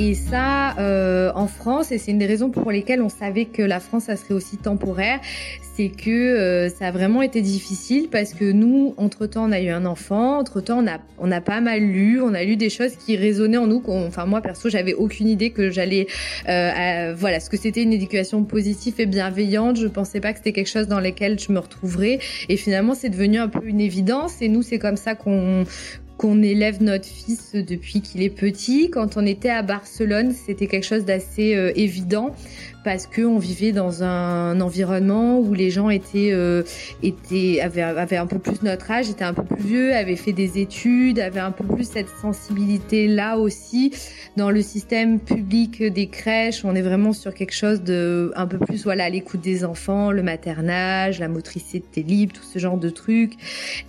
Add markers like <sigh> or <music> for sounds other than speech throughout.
Et ça, euh, en France, et c'est une des raisons pour lesquelles on savait que la France, ça serait aussi temporaire, c'est que euh, ça a vraiment été difficile parce que nous, entre-temps, on a eu un enfant, entre-temps, on a, on a pas mal lu, on a lu des choses qui résonnaient en nous. Enfin, moi, perso, j'avais aucune idée que j'allais... Euh, voilà, ce que c'était une éducation positive et bienveillante. Je pensais pas que c'était quelque chose dans lequel je me retrouverais. Et finalement, c'est devenu un peu une évidence. Et nous, c'est comme ça qu'on qu'on élève notre fils depuis qu'il est petit. Quand on était à Barcelone, c'était quelque chose d'assez euh, évident parce que on vivait dans un environnement où les gens étaient euh, étaient avaient, un peu plus notre âge, étaient un peu plus vieux, avaient fait des études, avaient un peu plus cette sensibilité là aussi dans le système public des crèches. On est vraiment sur quelque chose de un peu plus voilà l'écoute des enfants, le maternage, la motricité libre, tout ce genre de trucs.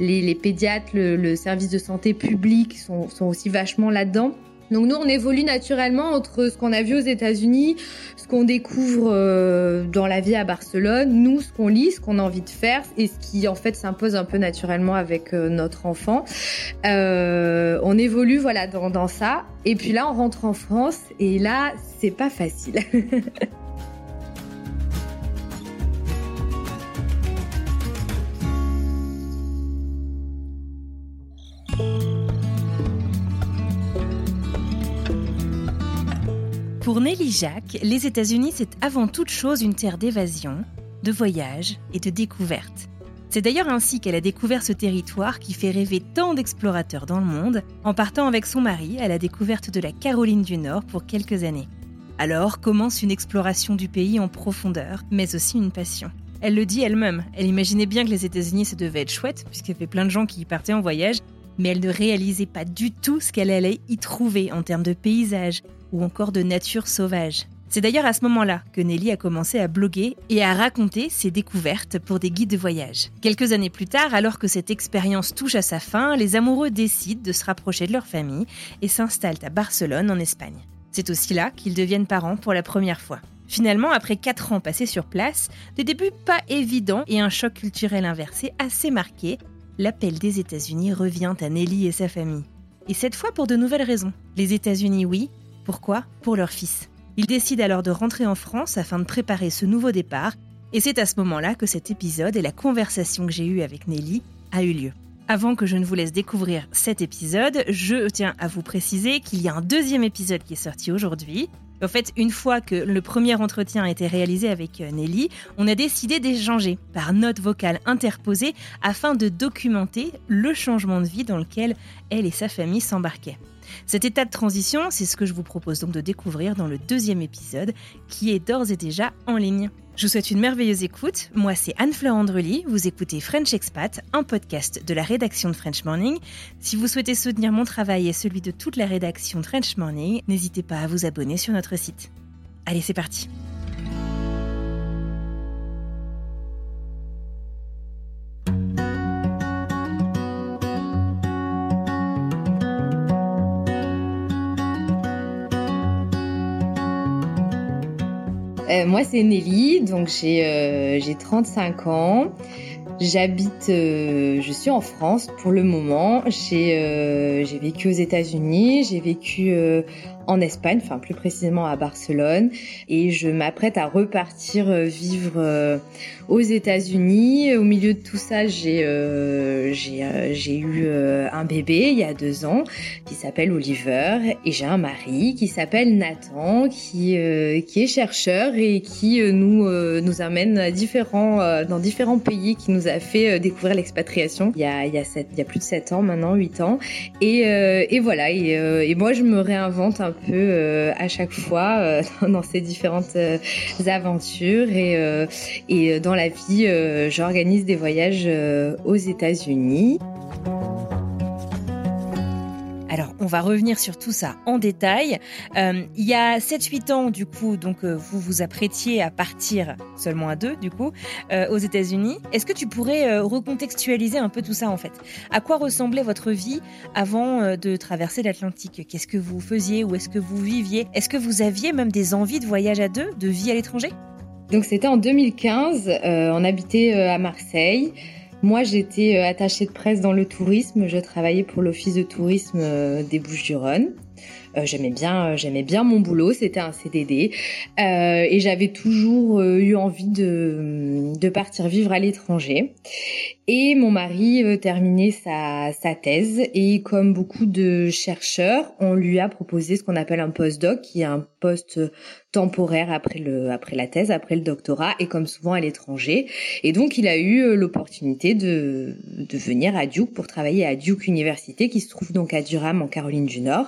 Les, pédiatres, le, service de santé public sont aussi vachement là-dedans. Donc nous, on évolue naturellement entre ce qu'on a vu aux États-Unis, ce qu'on découvre euh, dans la vie à Barcelone, nous, ce qu'on lit, ce qu'on a envie de faire, et ce qui en fait s'impose un peu naturellement avec euh, notre enfant. Euh, on évolue voilà dans, dans ça, et puis là, on rentre en France, et là, c'est pas facile. <laughs> Pour Nelly Jacques, les États-Unis, c'est avant toute chose une terre d'évasion, de voyage et de découverte. C'est d'ailleurs ainsi qu'elle a découvert ce territoire qui fait rêver tant d'explorateurs dans le monde, en partant avec son mari à la découverte de la Caroline du Nord pour quelques années. Alors commence une exploration du pays en profondeur, mais aussi une passion. Elle le dit elle-même, elle imaginait bien que les États-Unis ça devait être chouette, puisqu'il y avait plein de gens qui y partaient en voyage, mais elle ne réalisait pas du tout ce qu'elle allait y trouver en termes de paysages ou encore de nature sauvage. C'est d'ailleurs à ce moment-là que Nelly a commencé à bloguer et à raconter ses découvertes pour des guides de voyage. Quelques années plus tard, alors que cette expérience touche à sa fin, les amoureux décident de se rapprocher de leur famille et s'installent à Barcelone en Espagne. C'est aussi là qu'ils deviennent parents pour la première fois. Finalement, après 4 ans passés sur place, des débuts pas évidents et un choc culturel inversé assez marqué, l'appel des États-Unis revient à Nelly et sa famille. Et cette fois pour de nouvelles raisons. Les États-Unis, oui. Pourquoi? Pour leur fils. Ils décident alors de rentrer en France afin de préparer ce nouveau départ. Et c'est à ce moment-là que cet épisode et la conversation que j'ai eue avec Nelly a eu lieu. Avant que je ne vous laisse découvrir cet épisode, je tiens à vous préciser qu'il y a un deuxième épisode qui est sorti aujourd'hui. En fait, une fois que le premier entretien a été réalisé avec Nelly, on a décidé d'échanger par note vocale interposée afin de documenter le changement de vie dans lequel elle et sa famille s'embarquaient. Cet état de transition, c'est ce que je vous propose donc de découvrir dans le deuxième épisode qui est d'ores et déjà en ligne. Je vous souhaite une merveilleuse écoute. Moi, c'est Anne-Fleur Andrely. Vous écoutez French Expat, un podcast de la rédaction de French Morning. Si vous souhaitez soutenir mon travail et celui de toute la rédaction French Morning, n'hésitez pas à vous abonner sur notre site. Allez, c'est parti. Euh, moi, c'est Nelly, donc j'ai euh, j'ai 35 ans. J'habite, euh, je suis en France pour le moment. J'ai euh, vécu aux États-Unis, j'ai vécu en Espagne, enfin plus précisément à Barcelone, et je m'apprête à repartir vivre aux États-Unis. Au milieu de tout ça, j'ai j'ai eu un bébé il y a deux ans qui s'appelle Oliver, et j'ai un mari qui s'appelle Nathan, qui qui est chercheur et qui nous nous amène à différents dans différents pays, qui nous a fait découvrir l'expatriation il y a il y a, sept, il y a plus de sept ans maintenant, huit ans, et, et voilà. Et, et moi, je me réinvente un peu euh, à chaque fois euh, <laughs> dans ces différentes euh, aventures et, et dans la vie, j'organise des voyages aux États-Unis. Alors, on va revenir sur tout ça en détail. Euh, il y a 7-8 ans, du coup, donc euh, vous vous apprêtiez à partir seulement à deux, du coup, euh, aux États-Unis. Est-ce que tu pourrais recontextualiser un peu tout ça, en fait? À quoi ressemblait votre vie avant de traverser l'Atlantique? Qu'est-ce que vous faisiez? Où est-ce que vous viviez? Est-ce que vous aviez même des envies de voyage à deux, de vie à l'étranger? Donc, c'était en 2015. on habitait à Marseille. Moi, j'étais euh, attachée de presse dans le tourisme. Je travaillais pour l'office de tourisme euh, des Bouches-du-Rhône. Euh, j'aimais bien, j'aimais bien mon boulot. C'était un CDD et j'avais toujours eu envie de, de partir vivre à l'étranger. Et mon mari terminait sa, sa thèse et comme beaucoup de chercheurs, on lui a proposé ce qu'on appelle un postdoc, qui est un poste temporaire après le après la thèse, après le doctorat et comme souvent à l'étranger. Et donc il a eu euh, l'opportunité de de venir à Duke pour travailler à Duke Université qui se trouve donc à Durham en Caroline du Nord.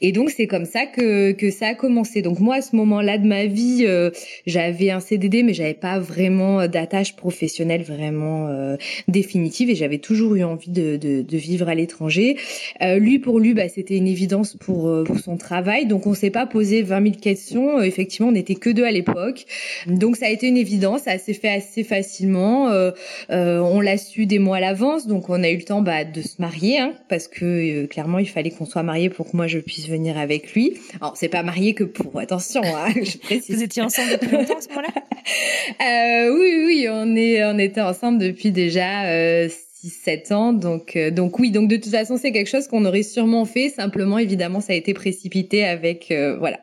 Et donc c'est comme ça que que ça a commencé. Donc moi à ce moment-là de ma vie, euh, j'avais un CDD mais j'avais pas vraiment euh, d'attache professionnelle vraiment définitive et j'avais toujours eu envie de de, de vivre à l'étranger. lui pour lui bah c'était une évidence pour pour son travail. Donc on s'est pas posé 20 000 questions effectivement, on n'était que deux à l'époque. Donc ça a été une évidence, ça s'est fait assez facilement. Euh, euh, on l'a su des mois à l'avance, donc on a eu le temps bah, de se marier, hein, parce que euh, clairement il fallait qu'on soit marié pour que moi je puisse venir avec lui. Alors c'est pas marié que pour, attention, hein, <laughs> je précise. Vous étiez ensemble depuis longtemps à ce moment-là? <laughs> Oui, oui, on est, on était ensemble depuis déjà. 6-7 ans. Donc, donc oui, donc de toute façon, c'est quelque chose qu'on aurait sûrement fait. Simplement, évidemment, ça a été précipité avec, voilà,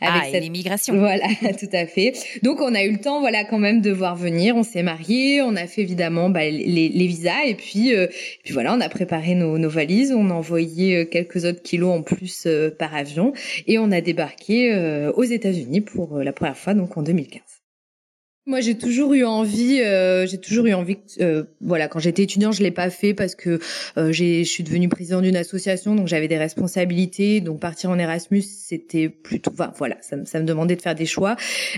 avec ah, cette... l'immigration. Voilà, <laughs> tout à fait. Donc on a eu le temps, voilà, quand même de voir venir. On s'est mariés, on a fait évidemment bah, les, les, visas et puis, euh, puis voilà, on a préparé nos, nos, valises, on a envoyé euh, quelques autres kilos en plus euh, par avion et on a débarqué aux États-Unis pour la première fois, donc en 2015. Moi, j'ai toujours eu envie. Euh, j'ai toujours eu envie. Euh, voilà, quand j'étais étudiant, je l'ai pas fait parce que euh, j'ai, je suis devenue présidente d'une association, donc j'avais des responsabilités. Donc partir en Erasmus, c'était plutôt. Enfin, voilà, ça, ça, me demandait de faire des choix.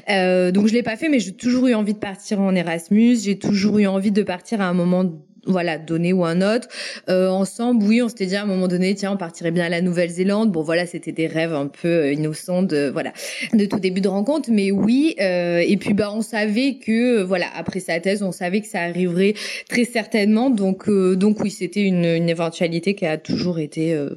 Euh, donc je l'ai pas fait, mais j'ai toujours eu envie de partir en Erasmus. J'ai toujours eu envie de partir à un moment voilà donné ou un autre. Euh, ensemble oui on s'était dit à un moment donné tiens on partirait bien à la Nouvelle-Zélande. Bon voilà c'était des rêves un peu euh, innocents de voilà de tout début de rencontre. Mais oui euh, et puis bah on savait que voilà après sa thèse on savait que ça arriverait très certainement. Donc euh, donc oui c'était une, une éventualité qui a toujours été euh,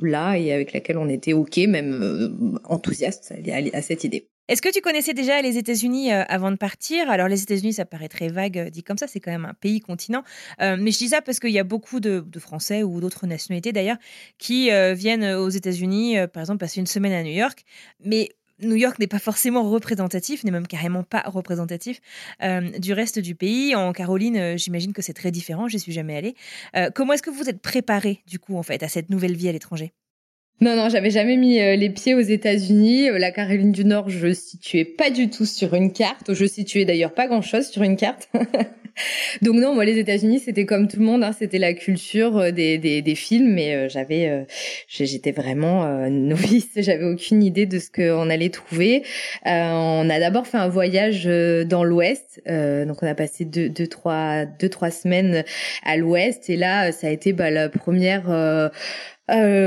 là et avec laquelle on était ok même enthousiaste à cette idée est-ce que tu connaissais déjà les États-Unis euh, avant de partir? Alors les États-Unis, ça paraît très vague euh, dit comme ça, c'est quand même un pays continent. Euh, mais je dis ça parce qu'il y a beaucoup de, Français ou d'autres nationalités d'ailleurs qui viennent aux États-Unis, par exemple, passer une semaine à New York. Mais New York n'est pas forcément représentatif, n'est même carrément pas représentatif du reste du pays. En Caroline, j'imagine que c'est très différent, j'y suis jamais allée. comment est-ce que vous êtes préparé du coup en fait à cette nouvelle vie à l'étranger? Non, non, j'avais jamais mis euh, les pieds aux États-Unis. Euh, la Caroline du Nord, je situais pas du tout sur une carte. Je situais d'ailleurs pas grand-chose sur une carte. <laughs> Donc non, moi les États-Unis, c'était comme tout le monde, hein, c'était la culture euh, des, des, des films, mais j'avais, j'étais vraiment novice, <laughs> j'avais aucune idée de ce qu'on allait trouver. on a d'abord fait un voyage dans l'Ouest, donc on a passé deux, deux, trois, deux, trois semaines à l'Ouest, et là, ça a été bah, la première euh,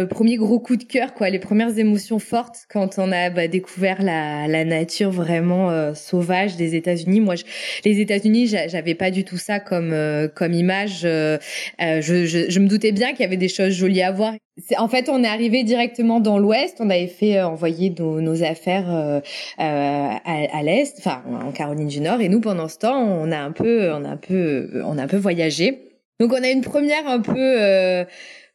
premier gros coup de cœur, quoi, les premières émotions fortes quand on a bah, découvert la, la, nature vraiment euh, sauvage des États-Unis. Moi, je, les États-Unis, j'avais pas du tout ça comme euh, comme image. Je, je, je, me doutais bien qu'il y avait des choses jolies à voir. En fait, on est arrivé directement dans l'Ouest. On avait fait envoyer nos, nos affaires à, à l'Est, enfin en Caroline du Nord. Et nous, pendant ce temps, on a un peu, on a un peu, on a un peu voyagé. Donc, on a une première un peu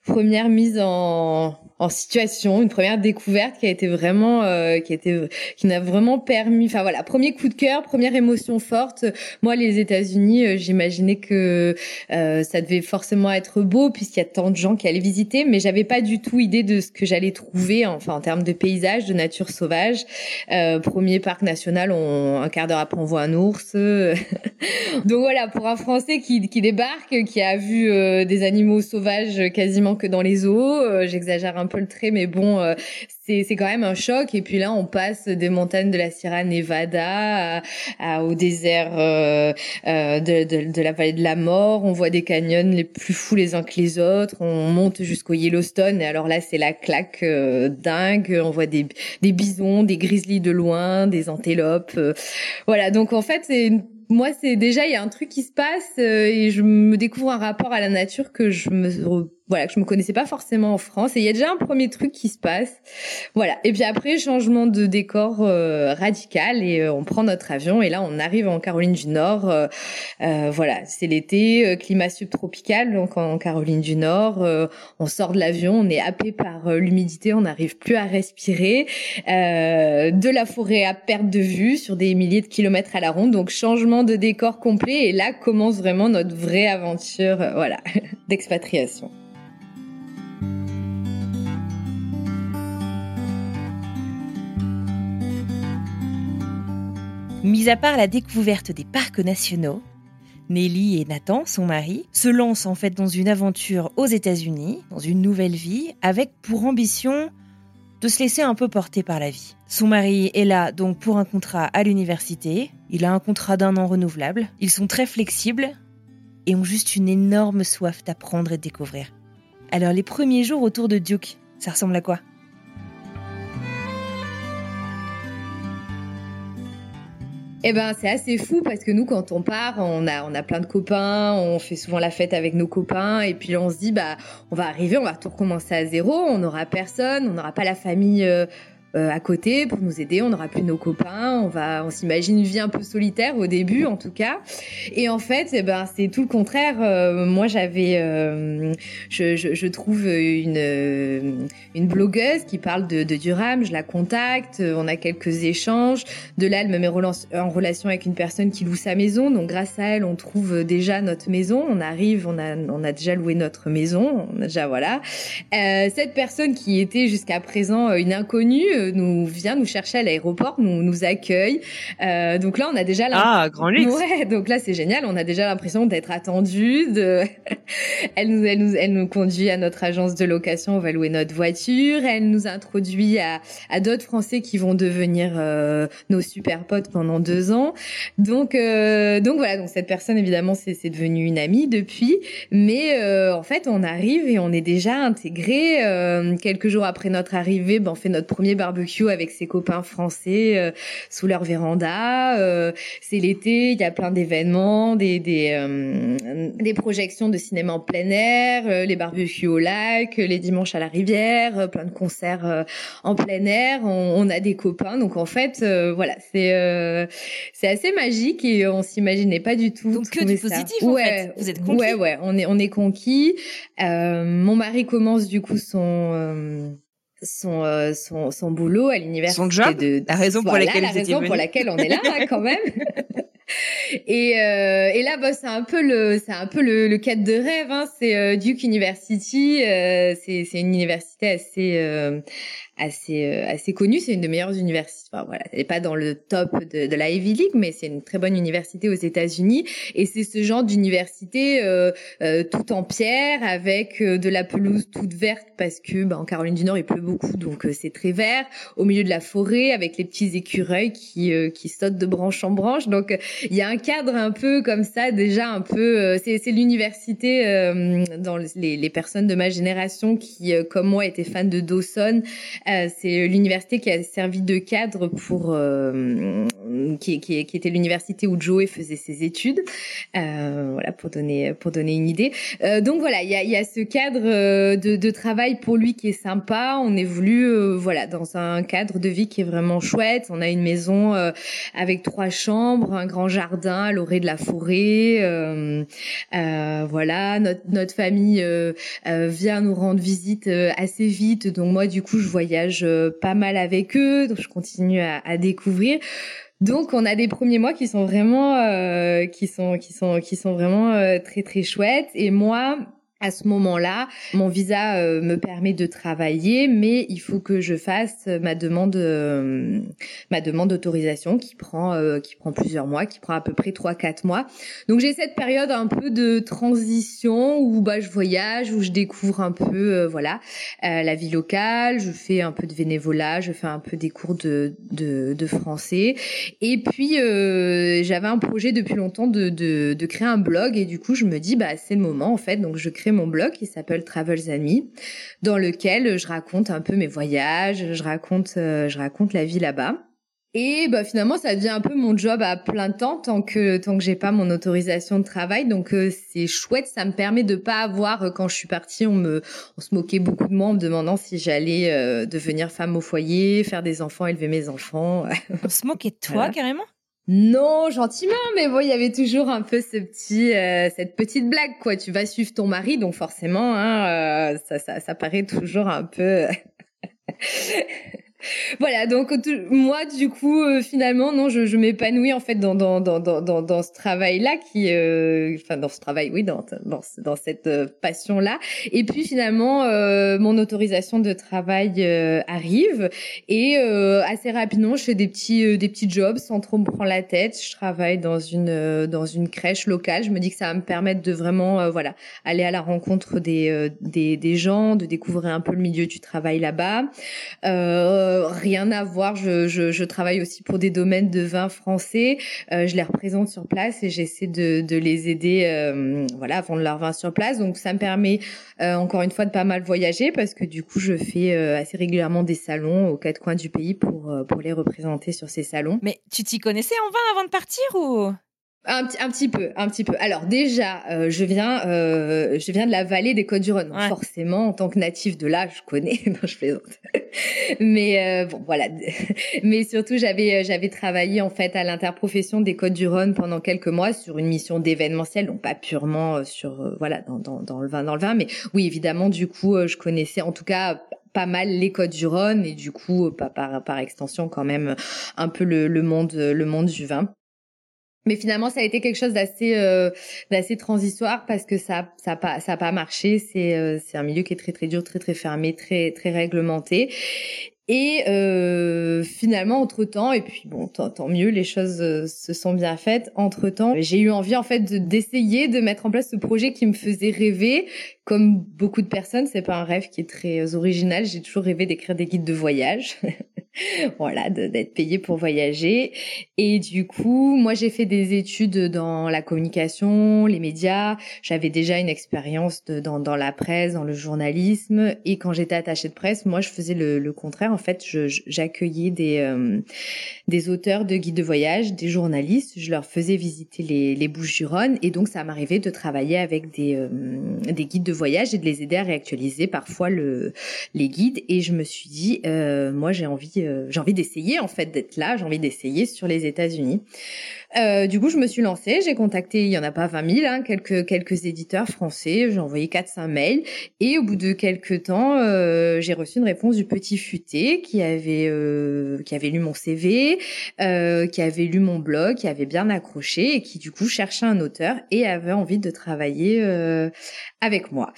première mise en en situation, une première découverte qui a été vraiment, euh, qui a été, qui n'a vraiment permis. Enfin voilà, premier coup de cœur, première émotion forte. Moi, les États-Unis, euh, j'imaginais que euh, ça devait forcément être beau puisqu'il y a tant de gens qui allaient visiter, mais j'avais pas du tout idée de ce que j'allais trouver, enfin en termes de paysage, de nature sauvage. premier parc national, on, un quart d'heure après, on voit un ours. <laughs> Donc voilà, pour un Français qui, qui débarque, qui a vu des animaux sauvages quasiment que dans les eaux, j'exagère un peu le trait, mais bon, euh, c'est c'est quand même un choc. Et puis là, on passe des montagnes de la Sierra Nevada au désert euh, euh, de, de, la vallée de la mort. On voit des canyons les plus fous les uns que les autres. On monte jusqu'au Yellowstone. Et alors là, c'est la claque dingue. On voit des des bisons, des grizzlies de loin, des antilopes. voilà. Donc en fait, c'est moi, c'est déjà il y a un truc qui se passe et je me découvre un rapport à la nature que je me voilà que je me connaissais pas forcément en France. Et il y a déjà un premier truc qui se passe. Voilà. Et puis après changement de décor euh, radical et euh, on prend notre avion et là on arrive en Caroline du Nord euh, voilà. C'est l'été climat subtropical donc en Caroline du Nord on sort de l'avion on est happé par l'humidité on n'arrive plus à respirer. De la forêt à perte de vue sur des milliers de kilomètres à la ronde. Donc changement de décor complet et là commence vraiment notre vraie aventure voilà <laughs> d'expatriation Mis à part la découverte des parcs nationaux, Nelly et Nathan, son mari, se lancent en fait dans une aventure aux États-Unis, dans une nouvelle vie, avec pour ambition de se laisser un peu porter par la vie. Son mari est là donc pour un contrat à l'université, il a un contrat d'un an renouvelable, ils sont très flexibles et ont juste une énorme soif d'apprendre et de découvrir. Alors les premiers jours autour de Duke, ça ressemble à quoi? Eh ben, c'est assez fou parce que nous, quand on part, on a, on a plein de copains, on fait souvent la fête avec nos copains, et puis on se dit, bah, on va arriver, on va tout recommencer à zéro, on n'aura personne, on n'aura pas la famille. Euh, euh, à côté pour nous aider. On n'aura plus nos copains. On va, on s'imagine une vie un peu solitaire au début, en tout cas. Et en fait, eh ben, c'est tout le contraire. Euh, moi, j'avais, euh, je, je, je, trouve une une blogueuse qui parle de, de Durham. Je la contacte. On a quelques échanges. De là, elle me met en relation avec une personne qui loue sa maison. Donc, grâce à elle, on trouve déjà notre maison. On arrive, on a, on a déjà loué notre maison. On a déjà, voilà. cette personne qui était jusqu'à présent une inconnue nous vient nous chercher à l'aéroport, nous nous accueille. Euh, donc là, on a déjà ah grand luxe. Ouais, donc là c'est génial. On a déjà l'impression d'être attendu. De... <laughs> elle nous elle nous elle nous conduit à notre agence de location. On va louer notre voiture. Elle nous introduit à à d'autres Français qui vont devenir euh, nos super potes pendant deux ans. Donc euh, donc voilà. Donc cette personne évidemment c'est c'est devenu une amie depuis. Mais euh, en fait on arrive et on est déjà intégré. Euh, quelques jours après notre arrivée, ben on fait notre premier bar barbecue avec ses copains français euh, sous leur véranda. Euh, c'est l'été, il y a plein d'événements, des des, euh, des projections de cinéma en plein air, les barbecues au lac, les dimanches à la rivière, plein de concerts en plein air. On, on, a des copains, donc en fait, voilà, c'est c'est assez magique et on s'imaginait pas du tout. Donc que du positif en fait. Vous êtes conquis. Ouais, ouais, on est on est conquis. mon mari commence du coup son son, euh, son, son boulot à l'université son job, de, la raison pour laquelle la raison pour laquelle on est là <laughs> hein, quand même. Et, euh, et là bah c'est un peu le c'est un peu le, le cadre de rêve hein. c'est euh, Duke University euh, c'est c'est une université assez euh, assez euh, assez connue. C'est une des meilleures universités. Enfin, voilà, elle n'est pas dans le top de, de la Ivy League, mais c'est une très bonne université aux États-Unis. Et c'est ce genre d'université euh, euh, tout en pierre avec euh, de la pelouse toute verte parce que bah, en Caroline du Nord il pleut beaucoup, donc c'est très vert. Au milieu de la forêt avec les petits écureuils qui qui sautent de branche en branche. Donc il y a un cadre un peu comme ça déjà un peu. c'est c'est l'université dans les, les personnes de ma génération qui comme moi étaient fans de Dawson euh, c'est l'université qui a servi de cadre pour euh, qui, qui, qui, était l'université où Joey faisait ses études. Euh, voilà pour donner pour donner une idée. Euh, donc voilà, il y a, y a ce cadre euh, de, de, travail pour lui qui est sympa. On évolue voilà dans un cadre de vie qui est vraiment chouette. On a une maison avec trois chambres, un grand grand jardin à l'orée de la forêt. voilà, notre, notre famille vient nous rendre visite assez vite, donc moi du coup je voyage pas mal avec eux, donc je continue à, à découvrir. Donc on a des premiers mois qui sont vraiment euh, qui sont qui sont qui sont vraiment euh, très très chouettes. Et moi à ce moment-là, mon visa euh, me permet de travailler, mais il faut que je fasse ma demande, euh, ma demande d'autorisation qui prend, euh, qui prend plusieurs mois, qui prend à peu près 3-4 mois. Donc j'ai cette période un peu de transition où bah je voyage, où je découvre un peu, voilà, la vie locale. Je fais un peu de bénévolat, je fais un peu des cours de de, de français. Et puis j'avais un projet depuis longtemps de, de de créer un blog et du coup je me dis bah c'est le moment en fait, donc je crée mon blog qui s'appelle Travels Amis, dans lequel je raconte un peu mes voyages, je raconte, euh, je raconte la vie là-bas. Et bah finalement ça devient un peu mon job à plein temps tant que tant que j'ai pas mon autorisation de travail. Donc euh, c'est chouette ça me permet de pas avoir euh, quand je suis partie on me on se moquait beaucoup de moi en me demandant si j'allais devenir femme au foyer faire des enfants élever mes enfants. <laughs> On se moquait de toi carrément? Non, gentiment, mais bon, il y avait toujours un peu ce petit, euh, cette petite blague, quoi. Tu vas suivre ton mari, donc forcément, hein, euh, ça, ça, ça paraît toujours un peu. <laughs> voilà, donc moi du coup euh, finalement non, je, je m'épanouis en fait dans dans dans dans dans, ce travail là qui euh, enfin dans ce travail oui dans dans dans cette euh, passion là et puis finalement mon autorisation de travail arrive. Et assez rapidement je fais des petits des petits jobs sans trop me prendre la tête, je travaille dans une dans une crèche locale, je me dis que ça va me permettre de vraiment voilà, aller à la rencontre des des des gens, de découvrir un peu le milieu du travail là-bas. Euh, euh, rien à voir. Je, je, je, travaille aussi pour des domaines de vin français. Euh, je les représente sur place et j'essaie de, de, les aider, euh, voilà, à vendre leur vin sur place. Donc ça me permet encore une fois de pas mal voyager parce que du coup je fais assez régulièrement des salons aux quatre coins du pays pour pour les représenter sur ces salons. Mais tu t'y connaissais en vin avant de partir ou? Un, un, petit peu, un petit peu. Alors déjà, euh, je viens, euh, je viens de la vallée des Côtes-du-Rhône. Forcément, en tant que natif de là, je connais. <laughs> non, je plaisante. Mais euh, bon, voilà. <laughs> Mais surtout, j'avais, j'avais travaillé en fait à l'interprofession des Côtes-du-Rhône pendant quelques mois sur une mission d'événementiel, donc pas purement sur, voilà, dans, dans, dans, le vin, dans le vin. Mais oui, évidemment, du coup, je connaissais, en tout cas, pas mal les Côtes-du-Rhône et du coup, par, par, par extension, quand même, un peu le, le monde, le monde du vin. Mais finalement, ça a été quelque chose d'assez euh, d'assez transitoire parce que ça ça pas ça pas marché. C'est euh, c'est un milieu qui est très très dur, très très fermé, très très réglementé. Et euh, finalement, entre temps, et puis bon, tant, mieux, les choses euh, se sont bien faites. Entre temps, j'ai eu envie en fait d'essayer de, mettre en place ce projet qui me faisait rêver. Comme beaucoup de personnes, c'est pas un rêve qui est très original. J'ai toujours rêvé d'écrire des guides de voyage. <laughs> <laughs> voilà, d'être payé pour voyager. Et du coup, moi, j'ai fait des études dans la communication, les médias. J'avais déjà une expérience dans, dans la presse, dans le journalisme. Et quand j'étais attachée de presse, moi, je faisais le, contraire. En fait, j'accueillais des, euh, des auteurs de guides de voyage, des journalistes. Je leur faisais visiter les, les Bouches-du-Rhône. Et donc, ça m'arrivait de travailler avec des, euh, des guides de voyage et de les aider à réactualiser parfois le, les guides. Et je me suis dit, euh, moi, j'ai envie j'ai envie d'essayer en fait d'être là, j'ai envie d'essayer sur les États-Unis. Euh, du coup, je me suis lancée, j'ai contacté, il y en a pas 20 000, hein, quelques quelques éditeurs français, j'ai envoyé 4-5 mails et au bout de quelques temps, euh, j'ai reçu une réponse du petit futé qui avait qui avait lu mon CV, qui avait lu mon blog, qui avait bien accroché et qui du coup cherchait un auteur et avait envie de travailler avec moi.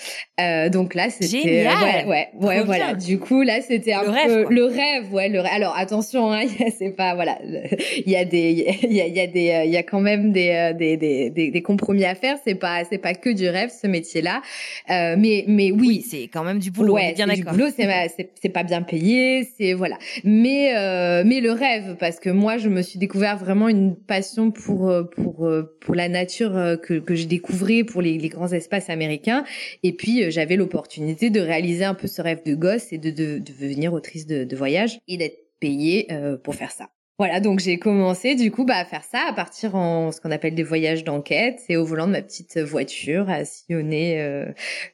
donc là, c'était ouais ouais, ouais voilà. Du coup là, c'était un peu le rêve, ouais le alors attention, hein, <laughs> c'est pas voilà, il y a des il y a, y a des il y a quand même des, des, des, des, compromis à faire. C'est pas c'est pas que du rêve ce métier-là, euh, mais mais oui, c'est quand même du boulot. Ouais, bien du boulot, c'est pas bien payé, c'est voilà. Mais euh, mais le rêve parce que moi je me suis découvert vraiment une passion pour pour pour la nature que que j'ai découvert pour les, les grands espaces américains et puis j'avais l'opportunité de réaliser un peu ce rêve de gosse et de de, de devenir autrice de, de voyage et d'être payée euh, pour faire ça. Voilà, donc j'ai commencé du coup bah, à faire ça, à partir en ce qu'on appelle des voyages d'enquête et au volant de ma petite voiture à sillonner euh,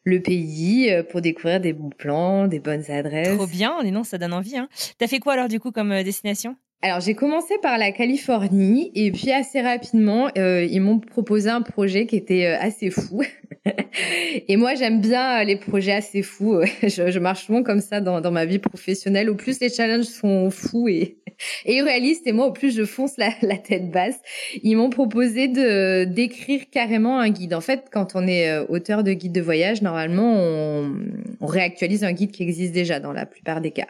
le pays euh, pour découvrir des bons plans, des bonnes adresses. Trop bien, les noms ça donne envie. Hein. T'as fait quoi alors du coup comme destination? Alors j'ai commencé par la Californie et puis assez rapidement euh, ils m'ont proposé un projet qui était euh, assez fou. <laughs> et moi j'aime bien euh, les projets assez fous. <laughs> je, je, marche souvent comme ça dans, dans ma vie professionnelle. Au plus les challenges sont fous et, et réalistes et moi au plus je fonce la, <laughs> la tête basse. Ils m'ont proposé de d'écrire carrément un guide. En fait quand on est auteur de guide de voyage normalement on, on réactualise un guide qui existe déjà dans la plupart des cas.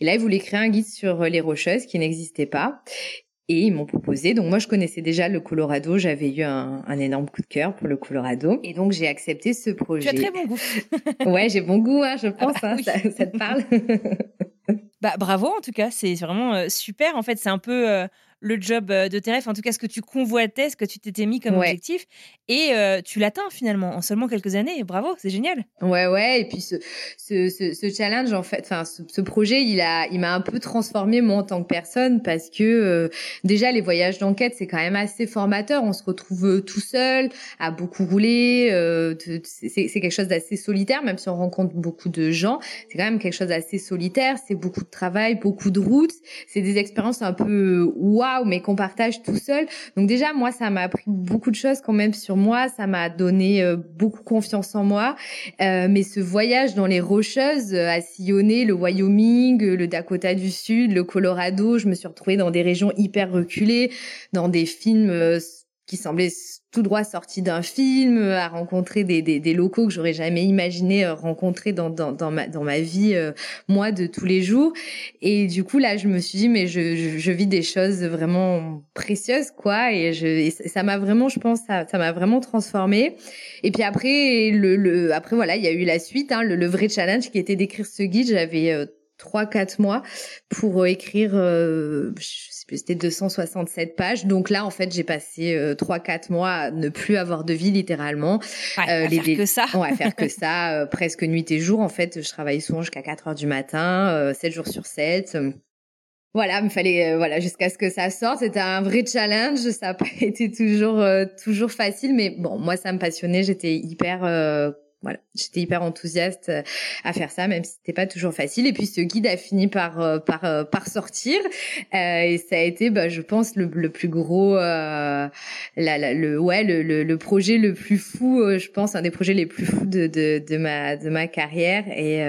Et là ils voulaient créer un guide sur les rocheuses qui n'existe pas. Et ils m'ont proposé. Donc moi, je connaissais déjà le Colorado. J'avais eu un, énorme coup de cœur pour le Colorado. Et donc j'ai accepté ce projet. Tu as très bon goût. <laughs> ouais, j'ai bon goût, hein, je pense. Ah bah hein, ça, ça, te parle <laughs> Bah bravo en tout cas, c'est vraiment super. En fait, c'est un peu le job euh, de tes rêves, en tout cas ce que tu convoitais, ce que tu t'étais mis comme objectif, et euh, tu l'atteins finalement en seulement quelques années. Bravo, c'est génial. Ouais, ouais. Et puis ce, ce, ce, challenge, en fait, enfin ce, projet, il a, il m'a un peu transformé moi en tant que personne parce que euh, déjà les voyages d'enquête, c'est quand même assez formateur. On se retrouve tout seul, à beaucoup rouler. c'est quelque chose d'assez solitaire, même si on rencontre beaucoup de gens. C'est quand même quelque chose d'assez solitaire. C'est beaucoup de travail, beaucoup de routes. C'est des expériences un peu mais qu'on partage tout seul. Donc déjà, moi, ça m'a appris beaucoup de choses quand même sur moi. Ça m'a donné euh, beaucoup confiance en moi. Euh, mais ce voyage dans les Rocheuses, euh, à sillonner le Wyoming, le Dakota du Sud, le Colorado, je me suis retrouvée dans des régions hyper reculées, dans des films qui semblaient tout droit sorti d'un film, euh, à rencontrer des, des, des locaux que j'aurais jamais imaginé euh, rencontrer dans, dans, dans, ma, dans ma vie, euh, moi, de tous les jours. Et du coup, là, je me suis dit, mais je, je, je vis des choses vraiment précieuses, quoi. Et, je, ça m'a vraiment, je pense, ça, m'a vraiment transformée. Et puis après, le, le, après voilà, il y a eu la suite, hein, le, le vrai challenge qui était d'écrire ce guide. J'avais trois quatre mois pour écrire euh, c'était 267 pages. Donc là, en fait, j'ai passé euh, trois, quatre mois à ne plus avoir de vie, littéralement. Ouais, euh, faire que ça. Ouais, faire que <laughs> ça, euh, presque nuit et jour. En fait, je travaillais souvent jusqu'à 4 heures du matin, 7 jours sur 7. Voilà, il fallait voilà jusqu'à ce que ça sorte. C'était un vrai challenge. Ça n'a pas <laughs> été toujours toujours facile, mais bon, moi ça me passionnait. J'étais hyper voilà, j'étais hyper enthousiaste euh, à faire ça, même si c'était pas toujours facile. Et puis ce guide a fini par euh, par euh, par sortir, euh, et ça a été, bah, je pense, le, le plus gros, euh, la, la, le ouais, le, le, projet le plus fou, je pense, un des projets les plus fous de de, de ma de ma carrière. Et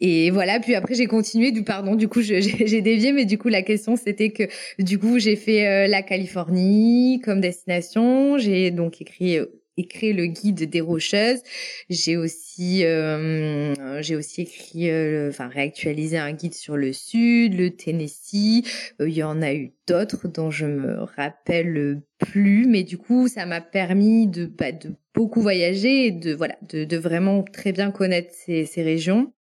et voilà, puis après j'ai continué, du pardon, du coup <laughs> j'ai dévié, mais du coup la question c'était que du coup j'ai fait la Californie comme destination, j'ai donc écrit écrit le guide des rocheuses. J'ai aussi, euh, j'ai aussi écrit, euh, enfin réactualisé un guide sur le sud, le Tennessee. Euh, il y en a eu d'autres dont je me rappelle plus, mais du coup ça m'a permis de, bah, de beaucoup voyager et de voilà, de, de vraiment très bien connaître ces, ces régions.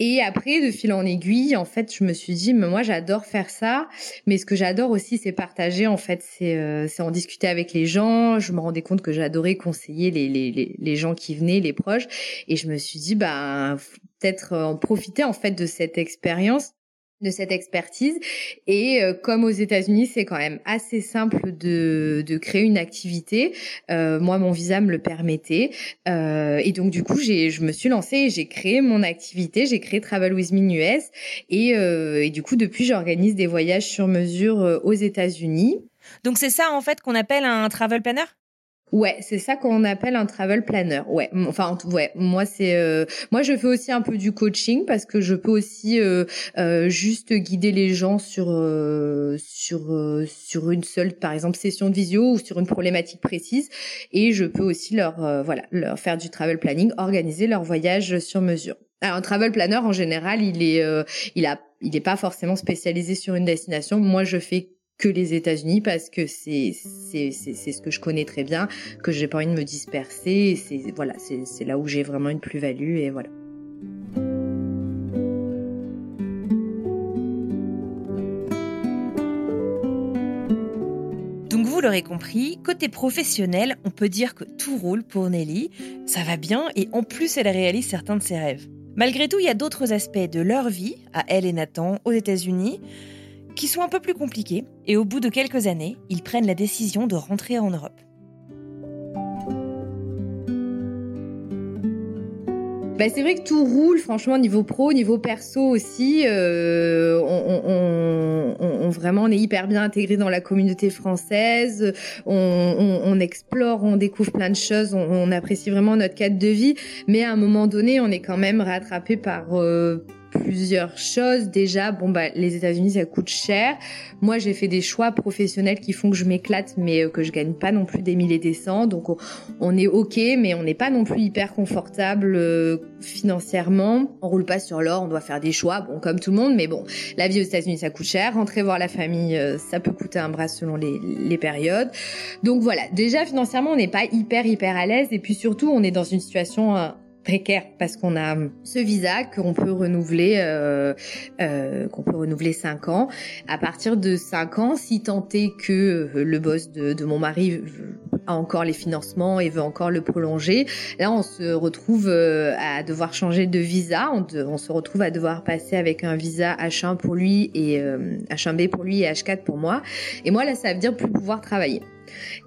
Et après, de fil en aiguille, en fait, je me suis dit, mais moi, j'adore faire ça. Mais ce que j'adore aussi, c'est partager. En fait, c'est euh, en discuter avec les gens. Je me rendais compte que j'adorais conseiller les, les, les, gens qui venaient, les proches. Et je me suis dit, bah, peut-être en profiter en fait de cette expérience de cette expertise. Et euh, comme aux États-Unis, c'est quand même assez simple de, de créer une activité. Euh, moi, mon visa me le permettait. Euh, et donc, du coup, j'ai, je me suis lancée et j'ai créé mon activité. J'ai créé Travel with Me US. Et, euh, et du coup, depuis, j'organise des voyages sur mesure euh, aux États-Unis. Donc, c'est ça, en fait, qu'on appelle un travel planner? Ouais, c'est ça qu'on appelle un travel planner. Ouais, enfin ouais, moi c'est euh, moi je fais aussi un peu du coaching parce que je peux aussi euh, euh, juste guider les gens sur sur sur une seule par exemple session de visio ou sur une problématique précise et je peux aussi leur voilà, leur faire du travel planning, organiser leur voyage sur mesure. Alors un travel planner en général, il est il a il est pas forcément spécialisé sur une destination. Moi, je fais que les États-Unis parce que c'est c'est ce que je connais très bien, que j'ai pas envie de me disperser. C'est voilà, c'est là où j'ai vraiment une plus-value et voilà. Donc vous l'aurez compris, côté professionnel, on peut dire que tout roule pour Nelly. Ça va bien et en plus elle réalise certains de ses rêves. Malgré tout, il y a d'autres aspects de leur vie, à elle et Nathan, aux États-Unis, qui sont un peu plus compliqués, et au bout de quelques années, ils prennent la décision de rentrer en Europe. bah, c'est vrai que tout roule, franchement, niveau pro, niveau perso aussi. Euh, on, vraiment, on est hyper bien intégré dans la communauté française. On, explore, on découvre plein de choses. On, apprécie vraiment notre cadre de vie. Mais à un moment donné, on est quand même rattrapé par euh, plusieurs choses. Déjà, bon bah les États-Unis ça coûte cher. Moi j'ai fait des choix professionnels qui font que je m'éclate, mais euh, que je gagne pas non plus des milliers des cents. Donc on, est ok, mais on n'est pas non plus hyper confortable euh, financièrement. On roule pas sur l'or, on doit faire des choix, bon comme tout le monde, mais bon la vie aux États-Unis ça coûte cher. Rentrer voir la famille, euh, ça peut coûter un bras selon les, les périodes. Donc voilà, déjà financièrement on n'est pas hyper hyper à l'aise et puis surtout on est dans une situation précaire parce qu'on a ce visa qu'on peut renouveler euh, euh, qu'on peut renouveler cinq ans. À partir de cinq ans, si tant est que euh, le boss de, mon mari a encore les financements et veut encore le prolonger, là on se retrouve euh, à devoir changer de visa. On, se retrouve à devoir passer avec un visa H1 pour lui et H1B pour lui et H4 pour moi. Et moi là, ça veut dire plus pouvoir travailler.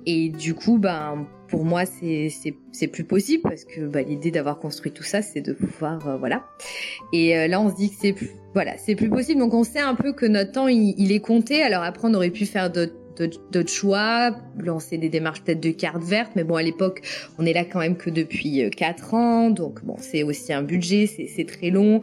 Et du coup, ben pour moi, c'est plus possible parce que bah, l'idée d'avoir construit tout ça, c'est de pouvoir euh, voilà. Et euh, là, on se dit que c'est plus voilà, c'est plus possible. Donc on sait un peu que notre temps il, est compté. Alors après, on aurait pu faire d'autres choix, lancer des démarches peut-être de carte verte, mais bon à l'époque on est là quand même que depuis 4 euh, ans, donc bon c'est aussi un budget, c'est très long.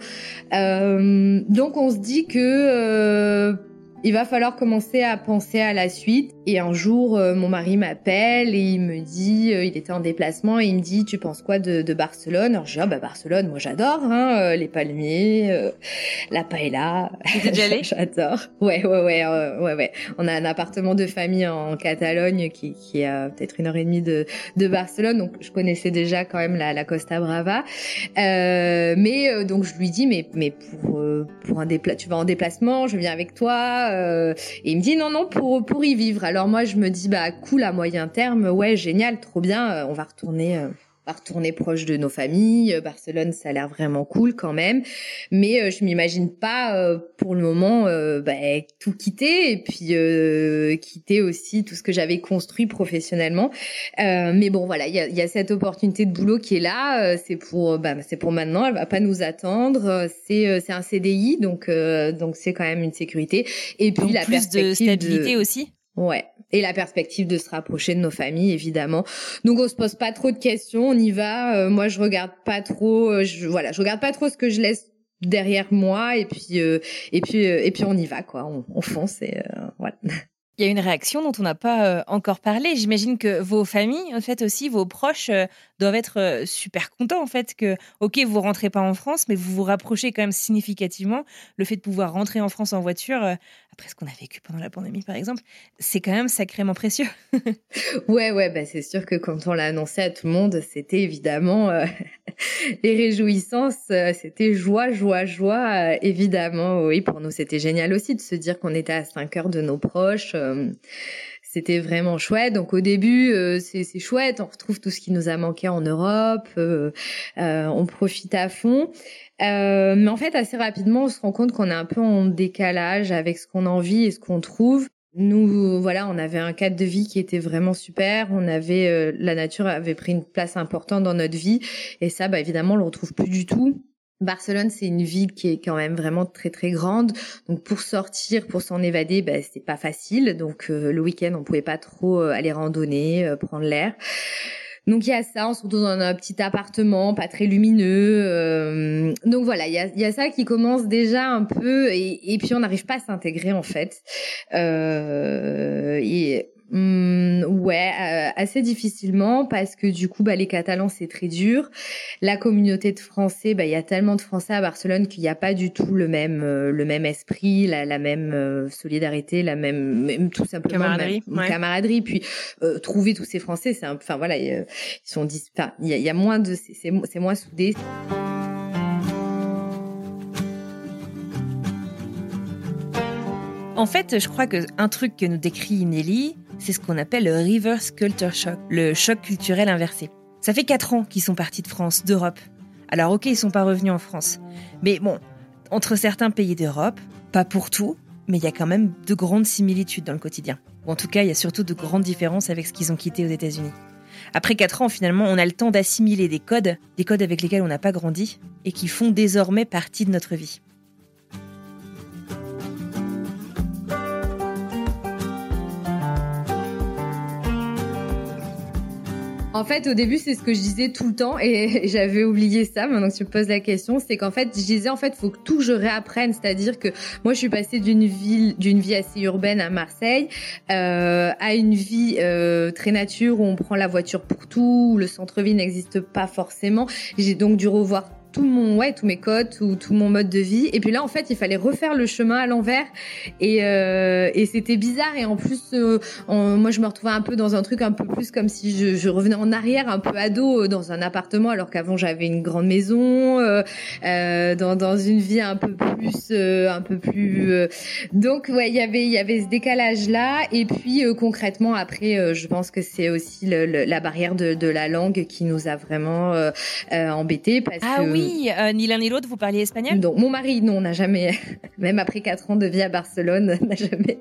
donc on se dit que il va falloir commencer à penser à la suite. Et un jour, euh, mon mari m'appelle et il me dit, euh, il était en déplacement et il me dit, tu penses quoi de, de Barcelone? Alors je dis, ah bah Barcelone, moi j'adore, hein, euh, les palmiers, la paella. Tu déjà <laughs> J'adore. Ouais, ouais, ouais, ouais, ouais. On a un appartement de famille en Catalogne qui, qui est à peut-être une heure et demie de, de Barcelone, donc je connaissais déjà quand même la, la Costa Brava. mais donc je lui dis, mais mais pour pour un dépla tu vas en déplacement, je viens avec toi. Et il me dit non non pour pour y vivre. Alors moi, je me dis, bah cool, à moyen terme, ouais, génial, trop bien, euh, on va retourner euh, va retourner proche de nos familles. Barcelone, ça a l'air vraiment cool quand même, mais euh, je m'imagine pas euh, pour le moment euh, bah, tout quitter et puis quitter aussi tout ce que j'avais construit professionnellement. mais bon, voilà, il y a, y a, cette opportunité de boulot qui est là. c'est pour, bah, c'est pour maintenant. Elle va pas nous attendre. C'est, c'est un CDI, donc donc c'est quand même une sécurité. Et puis la plus de stabilité aussi. Ouais. Et la perspective de se rapprocher de nos familles, évidemment. Donc on se pose pas trop de questions, on y va. Euh, moi, je regarde pas trop. Euh, voilà, je regarde pas trop ce que je laisse derrière moi, et puis euh, et puis et puis on y va quoi. On, on fonce. Il y a une réaction dont on n'a pas encore parlé. J'imagine que vos familles, en fait aussi, vos proches doivent être super contents en fait que, ok, vous rentrez pas en France, mais vous vous rapprochez quand même significativement. Le fait de pouvoir rentrer en France en voiture, après ce qu'on a vécu pendant la pandémie par exemple, c'est quand même sacrément précieux. <laughs> ouais, ouais, bah c'est sûr que quand on l'a annoncé à tout le monde, c'était évidemment euh, <laughs> les réjouissances, euh, c'était joie, joie, joie, euh, évidemment. Oui, pour nous c'était génial aussi de se dire qu'on était à 5 heures de nos proches. c'était vraiment chouette. Donc au début, c'est chouette, on retrouve tout ce qui nous a manqué en Europe, on profite à fond. Euh, mais en fait, assez rapidement, on se rend compte qu'on est un peu en décalage avec ce qu'on a envie et ce qu'on trouve. Nous, voilà, on avait un cadre de vie qui était vraiment super. On avait, euh, la nature avait pris une place importante dans notre vie, et ça, bah évidemment, on le retrouve plus du tout. Barcelone, c'est une ville qui est quand même vraiment très très grande. Donc pour sortir, pour s'en évader, bah, c'est pas facile. Donc euh, le week-end, on pouvait pas trop aller randonner, prendre l'air. Donc il y a ça, on se retrouve dans un petit appartement, pas très lumineux. Euh, donc voilà, il y a, ça qui commence déjà un peu, et, puis on n'arrive pas à s'intégrer en fait. Euh, Mmh, ouais, euh, assez difficilement parce que du coup, bah, les Catalans c'est très dur. La communauté de Français, bah, il y a tellement de Français à Barcelone qu'il n'y a pas du tout le même euh, le même esprit, la, la même euh, solidarité, la même, même tout simplement camaraderie. camaraderie. Puis trouver tous ces Français, c'est enfin voilà, ils sont enfin il y a, y a moins de c'est c'est moins soudé. En fait, je crois que un truc que nous décrit Nelly, c'est ce qu'on appelle le reverse culture shock, le choc culturel inversé. Ça fait 4 ans qu'ils sont partis de France, d'Europe. Alors ok, ils sont pas revenus en France. Mais bon, entre certains pays d'Europe, pas pour tout, mais il y a quand même de grandes similitudes dans le quotidien. Ou en tout cas, il y a surtout de grandes différences avec ce qu'ils ont quitté aux États-Unis. Après 4 ans, finalement, on a le temps d'assimiler des codes, des codes avec lesquels on n'a pas grandi et qui font désormais partie de notre vie. En fait, au début, c'est ce que je disais tout le temps et <laughs> j'avais oublié ça. Maintenant que tu me poses la question, c'est qu'en fait, je disais en fait, faut que tout je réapprenne. C'est-à-dire que moi, je suis passée d'une ville, d'une vie assez urbaine à Marseille, euh, à une vie euh, très nature où on prend la voiture pour tout, où le centre-ville n'existe pas forcément. J'ai donc dû revoir tout mon ouais tous mes codes tout, tout mon mode de vie. Et puis là en fait il fallait refaire le chemin à l'envers. Et, euh, et c'était bizarre. Et en plus euh, moi je me retrouvais un peu dans un truc un peu plus comme si je, je revenais en arrière un peu ado euh, dans un appartement alors qu'avant j'avais une grande maison euh, euh, dans, dans une vie un peu plus un peu plus donc ouais il y avait il y avait ce décalage là et puis concrètement après je pense que c'est aussi le, la barrière de, de la langue qui nous a vraiment embêté parce ah, que oui euh, ni l'un ni l'autre, vous parliez espagnol? Non, mon mari, non, n'a jamais, <laughs> même après quatre ans de vie à Barcelone, <laughs> n'a jamais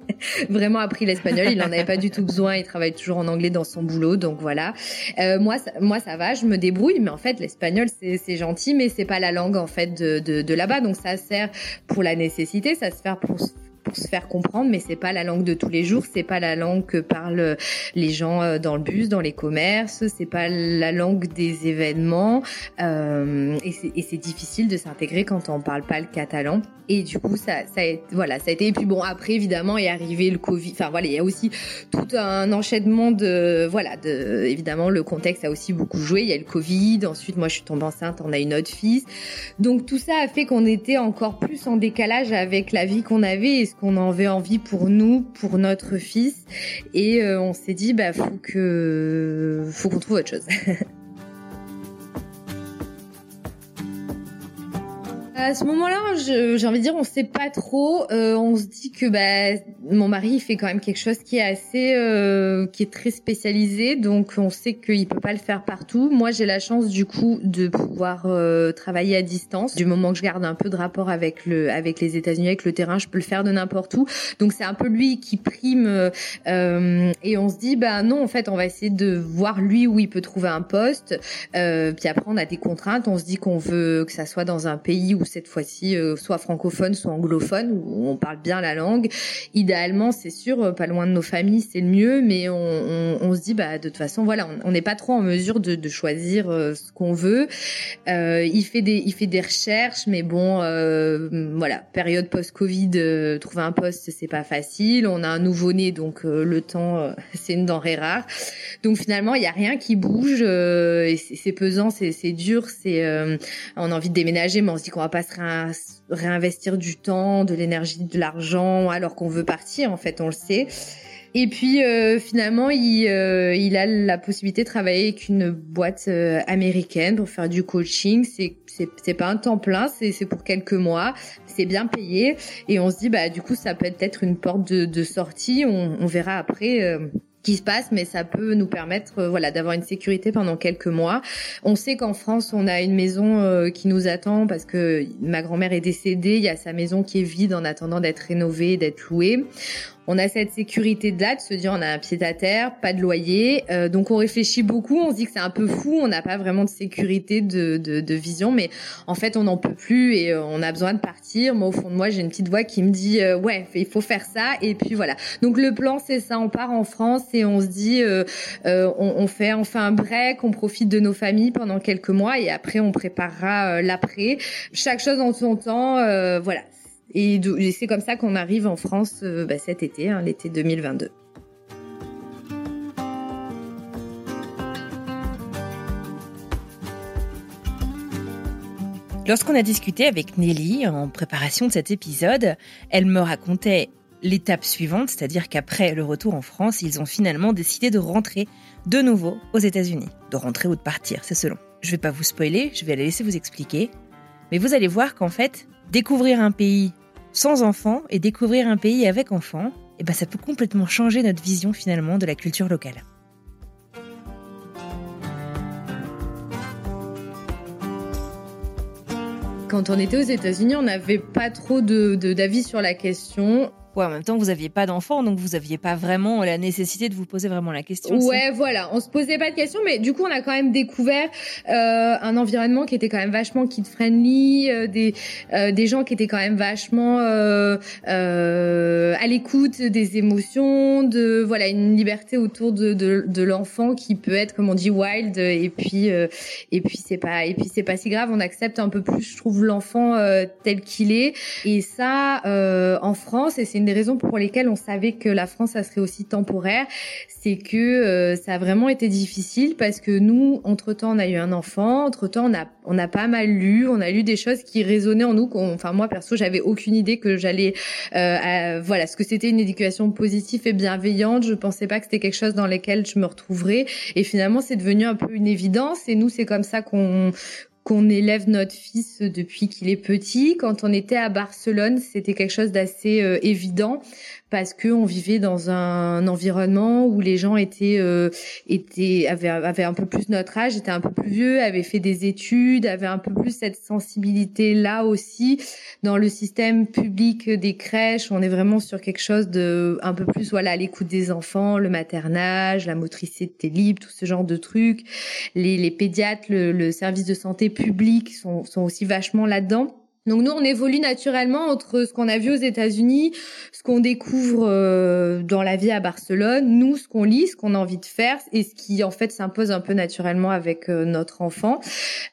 vraiment appris l'espagnol. Il n'en avait pas du tout besoin. Il travaille toujours en anglais dans son boulot, donc voilà. Euh, moi, ça, moi, ça va, je me débrouille, mais en fait, l'espagnol, c'est gentil, mais c'est pas la langue en fait de, de, de là-bas, donc ça sert pour la nécessité, ça se fait pour pour se faire comprendre, mais c'est pas la langue de tous les jours, c'est pas la langue que parlent les gens euh, dans le bus, dans les commerces, c'est pas la langue des événements, euh, et c'est difficile de s'intégrer quand on parle pas le catalan. Et du coup, ça, ça a, voilà, ça a été. Et puis bon, après évidemment est arrivé le Covid. Enfin voilà, il y a aussi tout un enchaînement de, voilà, de, évidemment le contexte a aussi beaucoup joué. Il y a le Covid. Ensuite, moi, je suis tombée enceinte, on a une autre fils. Donc tout ça a fait qu'on était encore plus en décalage avec la vie qu'on avait qu'on avait envie pour nous, pour notre fils. Et euh, on s'est dit, bah faut que, faut qu'on trouve autre chose. <laughs> À ce moment-là, j'ai envie de dire, on sait pas trop. Euh, on se dit que bah, mon mari fait quand même quelque chose qui est assez, euh, qui est très spécialisé, donc on sait qu'il peut pas le faire partout. Moi, j'ai la chance du coup de pouvoir euh, travailler à distance. Du moment que je garde un peu de rapport avec le, avec les États-Unis, avec le terrain, je peux le faire de n'importe où. Donc c'est un peu lui qui prime. Euh, et on se dit, bah non, en fait, on va essayer de voir lui où il peut trouver un poste. puis après, on a des contraintes. On se dit qu'on veut que ça soit dans un pays où cette fois-ci euh, soit francophone, soit anglophone, où on parle bien la langue. Idéalement, c'est sûr, euh, pas loin de nos familles, c'est le mieux, mais on, on, on, se dit, bah de toute façon, voilà, on n'est pas trop en mesure de, de choisir euh, ce qu'on veut. Euh, il fait des, il fait des recherches, mais bon, euh, voilà, période post-Covid, trouver un poste, c'est pas facile. On a un nouveau-né, donc le temps, <laughs> c'est une denrée rare. Donc finalement, il y a rien qui bouge, et c'est pesant, c'est dur, c'est, on a envie de déménager, mais on se dit qu'on va pas se réinvestir du temps, de l'énergie, de l'argent, alors qu'on veut partir, en fait, on le sait. Et puis euh, finalement, il, euh, il a la possibilité de travailler avec une boîte euh, américaine pour faire du coaching. C'est c'est pas un temps plein, c'est pour quelques mois. C'est bien payé et on se dit bah du coup ça peut être une porte de, de sortie. On, on verra après qui se passe, mais ça peut nous permettre, euh, voilà, d'avoir une sécurité pendant quelques mois. On sait qu'en France, on a une maison euh, qui nous attend parce que ma grand-mère est décédée. Il y a sa maison qui est vide en attendant d'être rénovée, d'être louée on a cette sécurité de là, de se dire on a un pied à terre, pas de loyer, euh, donc on réfléchit beaucoup, on se dit que c'est un peu fou, on n'a pas vraiment de sécurité de, de, de, vision, mais en fait on n'en peut plus et euh, on a besoin de partir. Moi au fond de moi j'ai une petite voix qui me dit euh, ouais il faut faire ça et puis voilà. Donc le plan c'est ça, on part en France et on se dit on, on, fait on fait un break, on profite de nos familles pendant quelques mois et après on préparera l'après. Chaque chose en son temps, voilà et, c'est comme ça qu'on arrive en France euh, bah, cet été, hein, l'été 2022. Lorsqu'on a discuté avec Nelly en préparation de cet épisode, elle me racontait l'étape suivante, c'est-à-dire qu'après le retour en France, ils ont finalement décidé de rentrer de nouveau aux États-Unis. De rentrer ou de partir, c'est selon. Je vais pas vous spoiler, je vais la laisser vous expliquer. Mais vous allez voir qu'en fait, découvrir un pays sans enfants et découvrir un pays avec enfants, eh ben ça peut complètement changer notre vision finalement de la culture locale. Quand on était aux États-Unis, on n'avait pas trop de d'avis sur la question Ouais, en même temps, vous aviez pas d'enfant, donc vous aviez pas vraiment la nécessité de vous poser vraiment la question. Ouais, voilà, on se posait pas de questions, mais du coup, on a quand même découvert euh, un environnement qui était quand même vachement kid friendly, euh, des euh, des gens qui étaient quand même vachement euh, euh, à l'écoute des émotions, de voilà une liberté autour de de, de l'enfant qui peut être, comme on dit, wild, et puis et puis c'est pas et puis c'est pas si grave. On accepte un peu plus, je trouve, l'enfant tel qu'il est, et ça en France, et c'est une des raisons pour lesquelles on savait que la France, ça serait aussi temporaire, c'est que euh, ça a vraiment été difficile parce que nous, entre-temps, on a eu un enfant, entre-temps, on a, on a pas mal lu, on a lu des choses qui résonnaient en nous. Enfin, moi, perso, j'avais aucune idée que j'allais... Euh, voilà, ce que c'était une éducation positive et bienveillante. Je pensais pas que c'était quelque chose dans lequel je me retrouverais. Et finalement, c'est devenu un peu une évidence. Et nous, c'est comme ça qu'on qu'on élève notre fils depuis qu'il est petit. Quand on était à Barcelone, c'était quelque chose d'assez euh, évident parce que on vivait dans un environnement où les gens étaient euh, étaient avaient, avaient un peu plus notre âge, étaient un peu plus vieux, avaient fait des études, avaient un peu plus cette sensibilité là aussi dans le système public des crèches. On est vraiment sur quelque chose de un peu plus voilà l'écoute des enfants, le maternage, la motricité libre, tout ce genre de trucs. Les, les pédiatres, le, le service de santé public sont, sont aussi vachement là-dedans. Donc nous, on évolue naturellement entre ce qu'on a vu aux États-Unis, ce qu'on découvre euh, dans la vie à Barcelone, nous, ce qu'on lit, ce qu'on a envie de faire, et ce qui en fait s'impose un peu naturellement avec euh, notre enfant.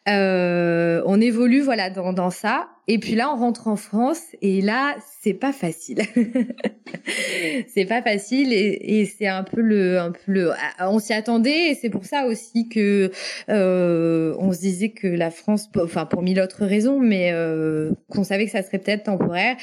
Euh, on évolue voilà dans, dans ça. Et puis là, on rentre en France et là, c'est pas facile. <laughs> c'est pas facile et, c'est un peu le, un peu le. On s'y attendait et c'est pour ça aussi que euh, on se disait que la France, enfin pour mille autres raisons, mais euh, qu'on savait que ça serait peut-être temporaire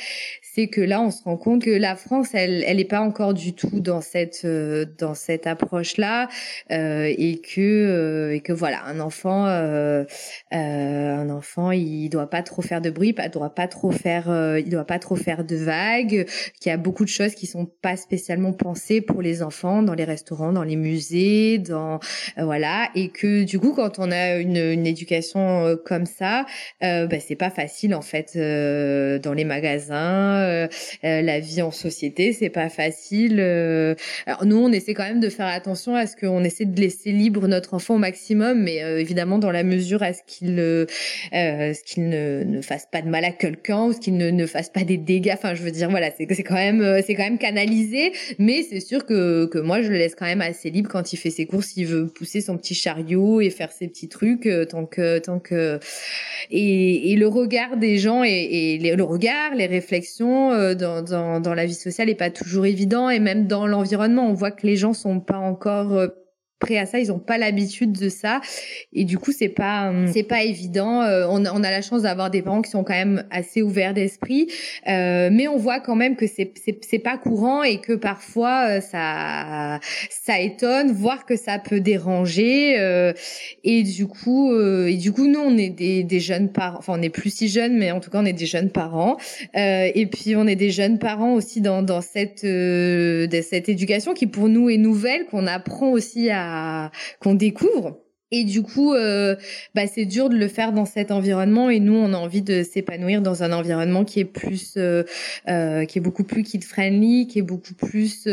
c'est que là, on se rend compte que la France, elle, elle est pas encore du tout dans cette euh, dans cette approche-là, euh, et que euh, et que voilà, un enfant, euh, un enfant, il doit pas trop faire de bruit, il doit pas trop faire, il doit pas trop faire de vagues, qu'il y a beaucoup de choses qui sont pas spécialement pensées pour les enfants dans les restaurants, dans les musées, dans voilà, et que du coup, quand on a une, une éducation comme ça, bah, c'est pas facile en fait dans les magasins euh, euh, la vie en société, c'est pas facile. Euh. Alors nous, on essaie quand même de faire attention à ce qu'on essaie de laisser libre notre enfant au maximum, mais évidemment dans la mesure à ce qu'il ce qu'il ne, ne, fasse pas de mal à quelqu'un ou qu'il ne, ne fasse pas des dégâts. Enfin, je veux dire, voilà, c'est quand même c'est quand même canalisé, mais c'est sûr que que moi je le laisse quand même assez libre quand il fait ses courses, il veut pousser son petit chariot et faire ses petits trucs tant que tant que et, et le regard des gens et, et le regard, les réflexions euh, dans, dans, dans, la vie sociale est pas toujours évident. Et même dans l'environnement, on voit que les gens sont pas encore euh, prêts à ça, ils ont pas l'habitude de ça. Et du coup c'est pas hum, c'est pas évident. Euh, on, on, a la chance d'avoir des parents qui sont quand même assez ouverts d'esprit, euh, mais on voit quand même que c'est c'est pas courant et que parfois euh, ça ça étonne, voire que ça peut déranger. Euh, et du coup euh, et du coup nous on est des, des jeunes parents, enfin on est plus si jeunes, mais en tout cas on est des jeunes parents. Et puis on est des jeunes parents aussi dans dans cette de cette éducation qui pour nous est nouvelle, qu'on apprend aussi à qu'on découvre. Et du coup, euh, bah, c'est dur de le faire dans cet environnement. Et nous, on a envie de s'épanouir dans un environnement qui est plus, euh, euh, qui est beaucoup plus kid friendly, qui est beaucoup plus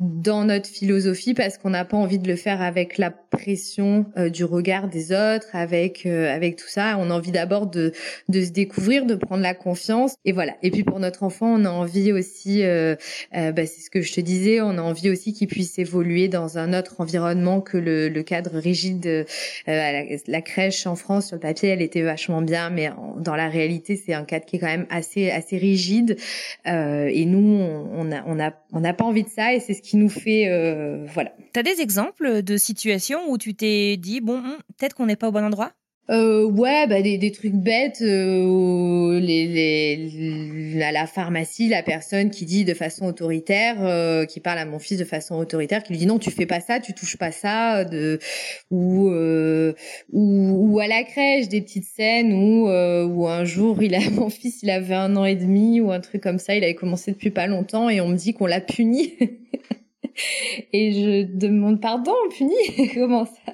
dans notre philosophie parce qu'on n'a pas envie de le faire avec la pression euh, du regard des autres, avec euh, avec tout ça. On a envie d'abord de de se découvrir, de prendre la confiance et voilà. Et puis pour notre enfant, on a envie aussi, euh, bah, c'est ce que je te disais, on a envie aussi qu'il puisse évoluer dans un autre environnement que le, le cadre rigide. La, la, crèche en France sur le papier, elle était vachement bien, mais dans la réalité, c'est un cadre qui est quand même assez assez rigide. et nous, on, a on a on n'a pas envie de ça et c'est ce qui qui nous fait euh, voilà. T'as des exemples de situations où tu t'es dit bon hum, peut-être qu'on n'est pas au bon endroit? Euh, ouais, bah des, des trucs bêtes, euh, les, les, à la pharmacie, la personne qui dit de façon autoritaire, euh, qui parle à mon fils de façon autoritaire, qui lui dit non, tu fais pas ça, tu touches pas ça, de ou euh, ou, ou à la crèche, des petites scènes où où un jour il a <laughs> mon fils, il avait un an et demi ou un truc comme ça, il avait commencé depuis pas longtemps et on me dit qu'on l'a puni <laughs> et je demande pardon, puni, <laughs> comment ça?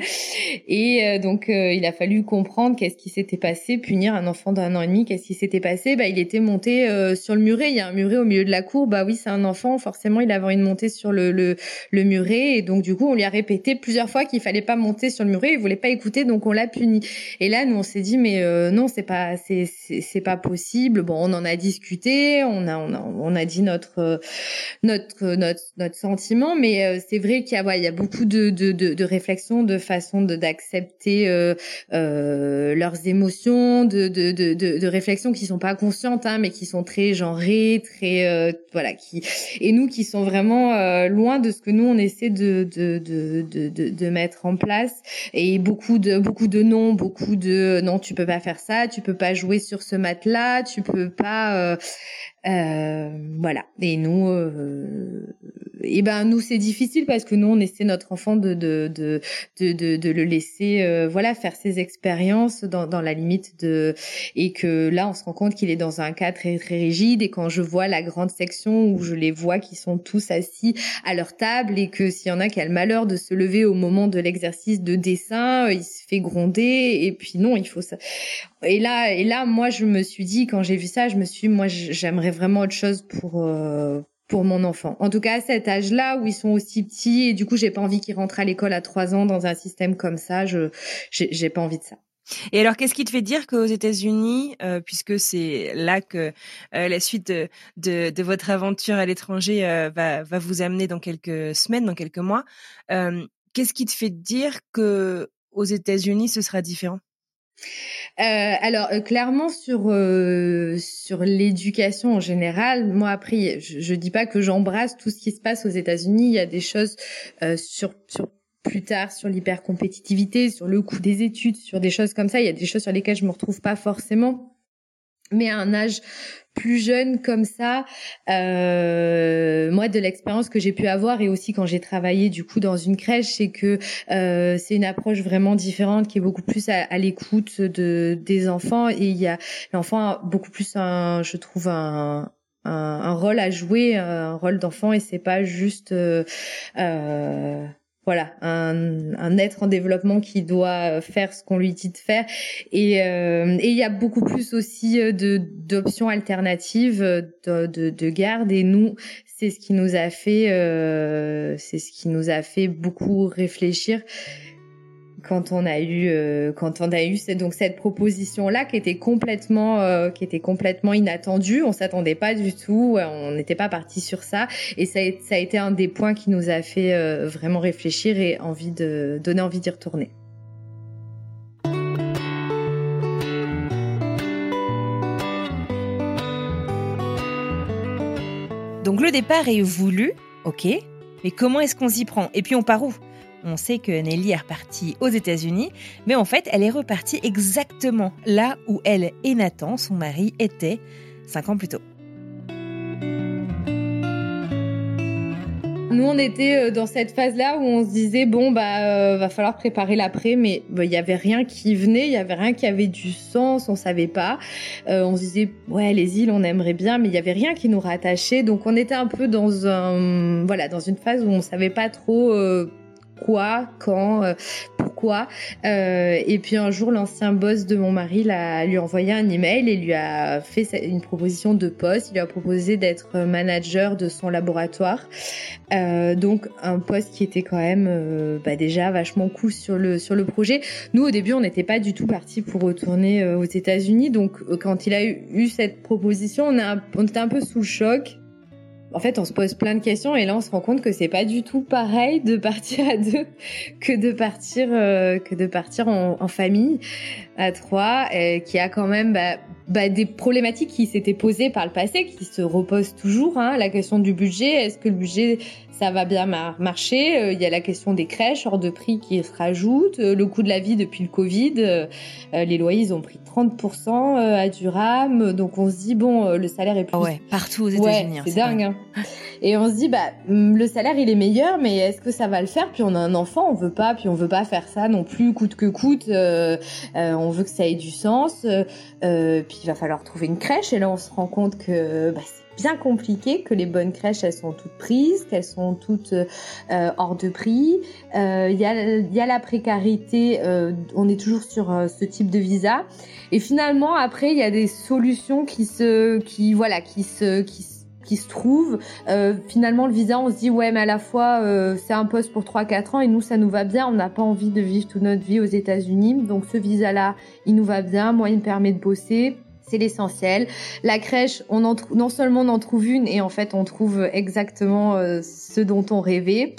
<laughs> Et euh, donc, euh, il a fallu comprendre qu'est-ce qui s'était passé, punir un enfant d'un an et demi, qu'est-ce qui s'était passé? Bah, il était monté euh, sur le muret. Il y a un muret au milieu de la cour. Bah oui, c'est un enfant. Forcément, il avait envie de monter sur le, le, le muret. Et donc, du coup, on lui a répété plusieurs fois qu'il fallait pas monter sur le muret. Il voulait pas écouter, donc on l'a puni. Et là, nous, on s'est dit, mais non, c'est pas, c'est, c'est pas possible. Bon, on en a discuté. On a, on a, on a dit notre, notre, notre, notre sentiment. Mais c'est vrai qu'il y a, il y a beaucoup de, de, de, de réflexions, de façon d'accepter euh, euh, leurs émotions, de, de, de, de, réflexions qui sont pas conscientes, hein, mais qui sont très genrées, très euh, voilà, qui et nous qui sont vraiment euh, loin de ce que nous on essaie de de, de, de, de mettre en place. Et beaucoup de beaucoup de non, beaucoup de non, tu peux pas faire ça, tu peux pas jouer sur ce matelas, tu peux pas euh, voilà. Et nous, euh, et ben nous c'est difficile parce que nous on essaie notre enfant de de de de, de, le laisser euh, voilà faire ses expériences dans dans la limite de et que là on se rend compte qu'il est dans un cas très très rigide et quand je vois la grande section où je les vois qui sont tous assis à leur table et que s'il y en a qui a le malheur de se lever au moment de l'exercice de dessin, il se fait gronder et puis non il faut ça et là, et là, moi, je me suis dit quand j'ai vu ça, je me suis, dit, moi, j'aimerais vraiment autre chose pour euh, pour mon enfant. En tout cas, à cet âge-là où ils sont aussi petits, et du coup, j'ai pas envie qu'ils rentrent à l'école à trois ans dans un système comme ça. Je j'ai pas envie de ça. Et alors, qu'est-ce qui te fait dire qu'aux États-Unis, euh, puisque c'est là que euh, la suite de, de, votre aventure à l'étranger va, va vous amener dans quelques semaines, dans quelques mois, qu'est-ce qui te fait dire que aux États-Unis ce sera différent? Euh, alors euh, clairement sur euh, sur l'éducation en général, moi après je, je dis pas que j'embrasse tout ce qui se passe aux États-Unis. Il y a des choses sur sur plus tard sur l'hypercompétitivité, sur le coût des études, sur des choses comme ça. Il y a des choses sur lesquelles je me retrouve pas forcément mais à un âge plus jeune comme ça, euh, moi de l'expérience que j'ai pu avoir et aussi quand j'ai travaillé du coup dans une crèche, c'est que euh, c'est une approche vraiment différente qui est beaucoup plus à, l'écoute de des enfants. Et il y a l'enfant a beaucoup plus un, je trouve un un, rôle à jouer, un rôle d'enfant. Et c'est pas juste euh, euh voilà un, un, être en développement qui doit faire ce qu'on lui dit de faire. Et euh, et il y a beaucoup plus aussi euh, de d'options alternatives de, de, de, garde. Et nous c'est ce qui nous a fait euh, c'est ce qui nous a fait beaucoup réfléchir quand on a eu euh, quand on a eu donc cette proposition là qui était complètement euh, qui était complètement inattendue. On s'attendait pas du tout on n'était pas parti sur ça. Et ça a, ça a été un des points qui nous a fait euh, vraiment réfléchir et envie de donner envie d'y retourner. Donc le départ est voulu ok. Mais comment est-ce qu'on s'y prend? Et puis on part où? On sait que Nelly est repartie aux États-Unis, mais en fait, elle est repartie exactement là où elle et Nathan, son mari, étaient cinq ans plus tôt. Nous, on était euh, dans cette phase-là où on se disait bon bah euh, va falloir préparer l'après, mais bah, il y avait rien qui venait, il y avait rien qui avait du sens, on savait pas. Euh, on se disait ouais les îles on aimerait bien, mais il y avait rien qui nous rattachait, donc on était un peu dans un voilà dans une phase où on savait pas trop quoi, quand, euh, pourquoi. Euh, et puis un jour, l'ancien boss de mon mari l'a, lui a envoyé un email et lui a fait une proposition de poste. Il lui a proposé d'être manager de son laboratoire. Euh, donc un poste qui était quand même euh, bah déjà vachement cool sur le sur le projet. Nous au début on n'était pas du tout parti pour retourner aux États-Unis. Donc quand il a eu, eu cette proposition, on, a, on était un peu sous le choc en fait, on se pose plein de questions et là, on se rend compte que c'est pas du tout pareil de partir à deux <laughs> que de partir euh, que de partir en, famille à trois, et qui a quand même bah, bah, des problématiques qui s'étaient posées par le passé, qui se reposent toujours. Hein, la question du budget, est-ce que le budget ça va bien marcher? Euh, il y a la question des crèches hors de prix qui se rajoute, euh, le coût de la vie depuis le Covid, euh, les loyers ils ont pris 30% à Durham, donc on se dit bon le salaire est plus ah ouais, partout aux États-Unis. Hein, c'est dingue. Hein. Et on se dit bah mm, le salaire il est meilleur, mais est-ce que ça va le faire? Puis on a un enfant, on veut pas, puis on veut pas faire ça non plus coûte que coûte. on veut que ça ait du sens. puis il va falloir trouver une crèche et là on se rend compte que bah, bien compliqué, que les bonnes crèches, elles sont toutes prises, qu'elles sont toutes hors de prix. Il y, a, y a la précarité, on est toujours sur ce type de visa. Et finalement, après, il y a des solutions qui se, qui voilà, qui se, qui se qui se trouve. Euh, finalement, le visa, on se dit ouais, mais à la fois euh, c'est un poste pour 3-4 ans et nous ça nous va bien. On n'a pas envie de vivre toute notre vie aux États-Unis, donc ce visa-là, il nous va bien. Moi, il me permet de bosser c'est l'essentiel. La crèche, on en non seulement on en trouve une, et en fait on trouve exactement euh, ce dont on rêvait.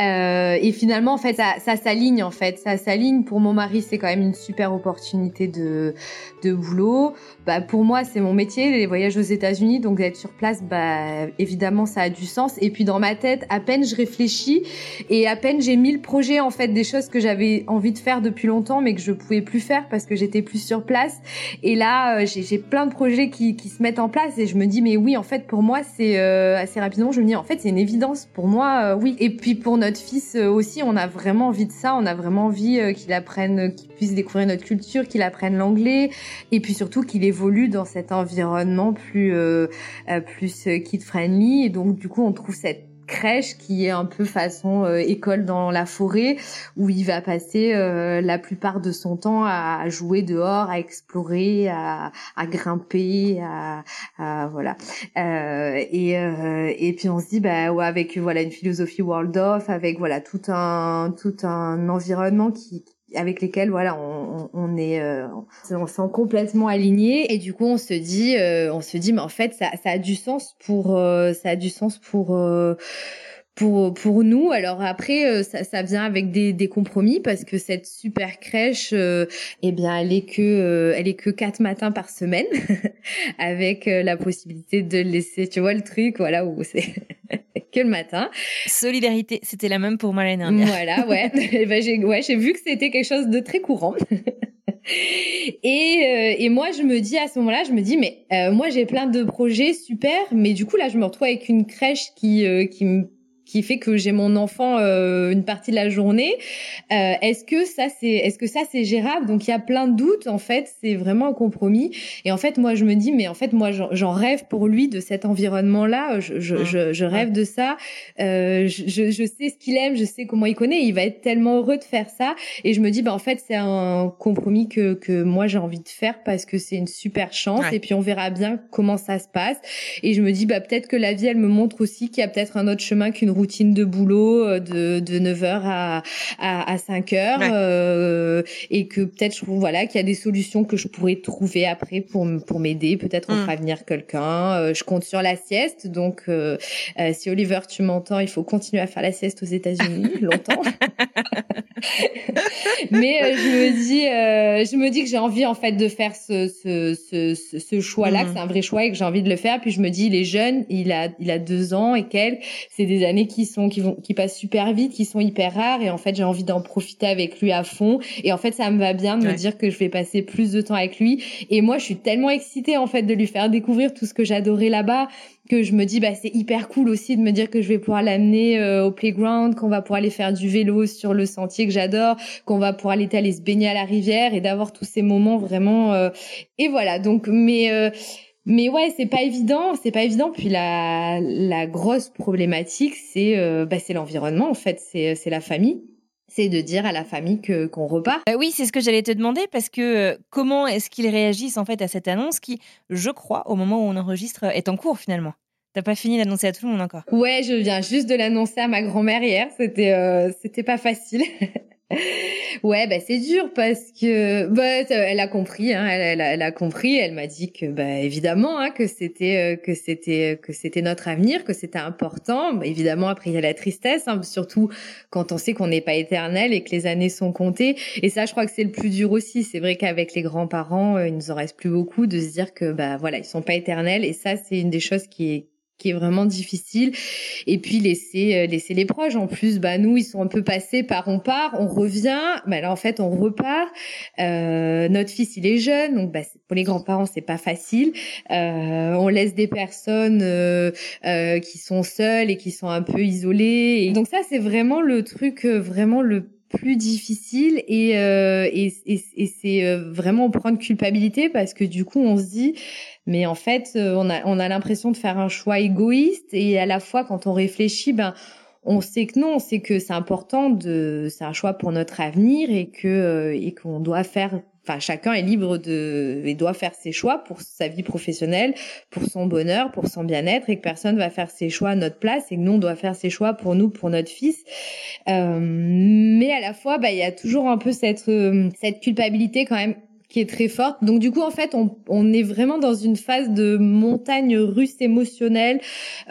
Euh, et finalement, en fait, ça, ça s'aligne. En fait, ça s'aligne. Pour mon mari, c'est quand même une super opportunité de de boulot. Bah pour moi, c'est mon métier, les voyages aux États-Unis, donc d'être sur place, bah évidemment, ça a du sens. Et puis dans ma tête, à peine je réfléchis et à peine j'ai mis le projet en fait des choses que j'avais envie de faire depuis longtemps, mais que je pouvais plus faire parce que j'étais plus sur place. Et là, euh, j'ai j'ai plein de projets qui, qui, se mettent en place et je me dis mais oui en fait pour moi c'est euh, assez rapidement je me dis en fait c'est une évidence. Pour moi euh, oui. Et puis pour notre fils euh, aussi on a vraiment envie de ça. On a vraiment envie qu'il apprenne qu'il puisse découvrir notre culture qu'il apprenne l'anglais. Et puis surtout qu'il évolue dans cet environnement plus plus kid friendly et donc du coup on trouve cette crèche qui est un peu façon euh, école dans la forêt où il va passer euh, la plupart de son temps à, jouer dehors, à explorer, à, à grimper, à, à voilà. Euh, et et puis on se dit bah ouais, avec voilà une philosophie world of, avec voilà tout un tout un environnement qui avec lesquels voilà on, on est euh, on sent complètement aligné et du coup on se dit euh, on se dit mais en fait ça, ça a du sens pour euh, ça a du sens pour pour pour nous alors après ça, ça vient avec des, des compromis parce que cette super crèche eh bien elle est que elle est que quatre matins par semaine <laughs> avec la possibilité de laisser tu vois le truc voilà où c'est <laughs> que le matin. Solidarité, c'était la même pour moi l'année dernière. Voilà, ouais. <laughs> Eh ben, j'ai ouais, j'ai vu que c'était quelque chose de très courant. et, euh, et moi, je me dis à ce moment-là, je me dis, mais euh, moi, j'ai plein de projets super, mais du coup, là, je me retrouve avec une crèche qui, euh, qui me qui fait que j'ai mon enfant euh, une partie de la journée. Euh, est-ce que ça c'est est-ce que ça c'est gérable? Donc il y a plein de doutes en fait, c'est vraiment un compromis. Et en fait moi je me dis mais en fait moi j'en rêve pour lui de cet environnement là, je, je, je, je rêve de ça. Euh, je, je sais ce qu'il aime, je sais comment il connaît, il va être tellement heureux de faire ça. Et je me dis bah en fait c'est un compromis que que moi j'ai envie de faire parce que c'est une super chance. Et puis on verra bien comment ça se passe. Et je me dis bah peut-être que la vie elle me montre aussi qu'il y a peut-être un autre chemin qu'une routine de boulot euh, de, de 9h à, à, à 5h euh, et que peut-être voilà qu'il y a des solutions que je pourrais trouver après pour pour m'aider peut-être on mm. fera venir quelqu'un euh, je compte sur la sieste donc euh, si Oliver tu m'entends il faut continuer à faire la sieste aux États-Unis <laughs> longtemps <laughs> mais je me dis je me dis que j'ai envie en fait de faire ce ce ce, ce choix là que mm. c'est un vrai choix et que j'ai envie de le faire puis je me dis il est jeune il a il a deux ans et quelques c'est des années qui sont qui vont qui passent super vite, qui sont hyper rares. Et en fait j'ai envie d'en profiter avec lui à fond. Et en fait ça me va bien de me dire que je vais passer plus de temps avec lui. Et moi je suis tellement excitée en fait de lui faire découvrir tout ce que j'adorais là-bas que je me dis bah c'est hyper cool aussi de me dire que je vais pouvoir l'amener euh, au playground, qu'on va pouvoir aller faire du vélo sur le sentier que j'adore, qu'on va pouvoir aller aller se baigner à la rivière et d'avoir tous ces moments vraiment euh, et voilà. Donc mais euh, mais ouais, c'est pas évident, c'est pas évident. Puis la, la grosse problématique, c'est euh, bah, c'est l'environnement en fait, c'est c'est la famille. C'est de dire à la famille que qu'on repart. Bah oui, c'est ce que j'allais te demander parce que euh, comment est-ce qu'ils réagissent en fait à cette annonce qui, je crois, au moment où on enregistre, est en cours finalement? T'as pas fini d'annoncer à tout le monde encore? Ouais, je viens juste de l'annoncer à ma grand-mère hier. C'était euh, c'était pas facile. <laughs> ouais, bah c'est dur parce que bah, elle a compris, hein, elle, elle, a compris. Elle m'a dit que bah évidemment hein, que c'était euh, que c'était que c'était notre avenir, que c'était important. Bah, évidemment, après il y a la tristesse, hein, surtout quand on sait qu'on n'est pas éternel et que les années sont comptées. Et ça, je crois que c'est le plus dur aussi. C'est vrai qu'avec les grands-parents, euh, il nous en reste plus beaucoup de se dire que bah voilà, ils sont pas éternels. Et ça, c'est une des choses qui est qui est vraiment difficile. Et puis laisser euh, laisser les proches. En plus bah nous ils sont un peu passés par on part on revient. Bah là en fait on repart. Euh, notre fils il est jeune. Donc bah, pour les grands-parents c'est pas facile. Euh, on laisse des personnes euh, euh, qui sont seules et qui sont un peu isolées. Et donc ça c'est vraiment le truc vraiment le plus difficile et, et, et, c'est vraiment prendre culpabilité parce que du coup on se dit mais en fait on a on a l'impression de faire un choix égoïste et à la fois quand on réfléchit ben on sait que non, on sait que c'est important de, c'est un choix pour notre avenir et que euh, et qu'on doit faire, enfin chacun est libre de et doit faire ses choix pour sa vie professionnelle, pour son bonheur, pour son bien-être et que personne va faire ses choix à notre place et que nous on doit faire ses choix pour nous, pour notre fils. Euh, mais à la fois, bah il y a toujours un peu cette euh, cette culpabilité quand même qui est très forte. Donc du coup, en fait, on, on est vraiment dans une phase de montagne russe émotionnelle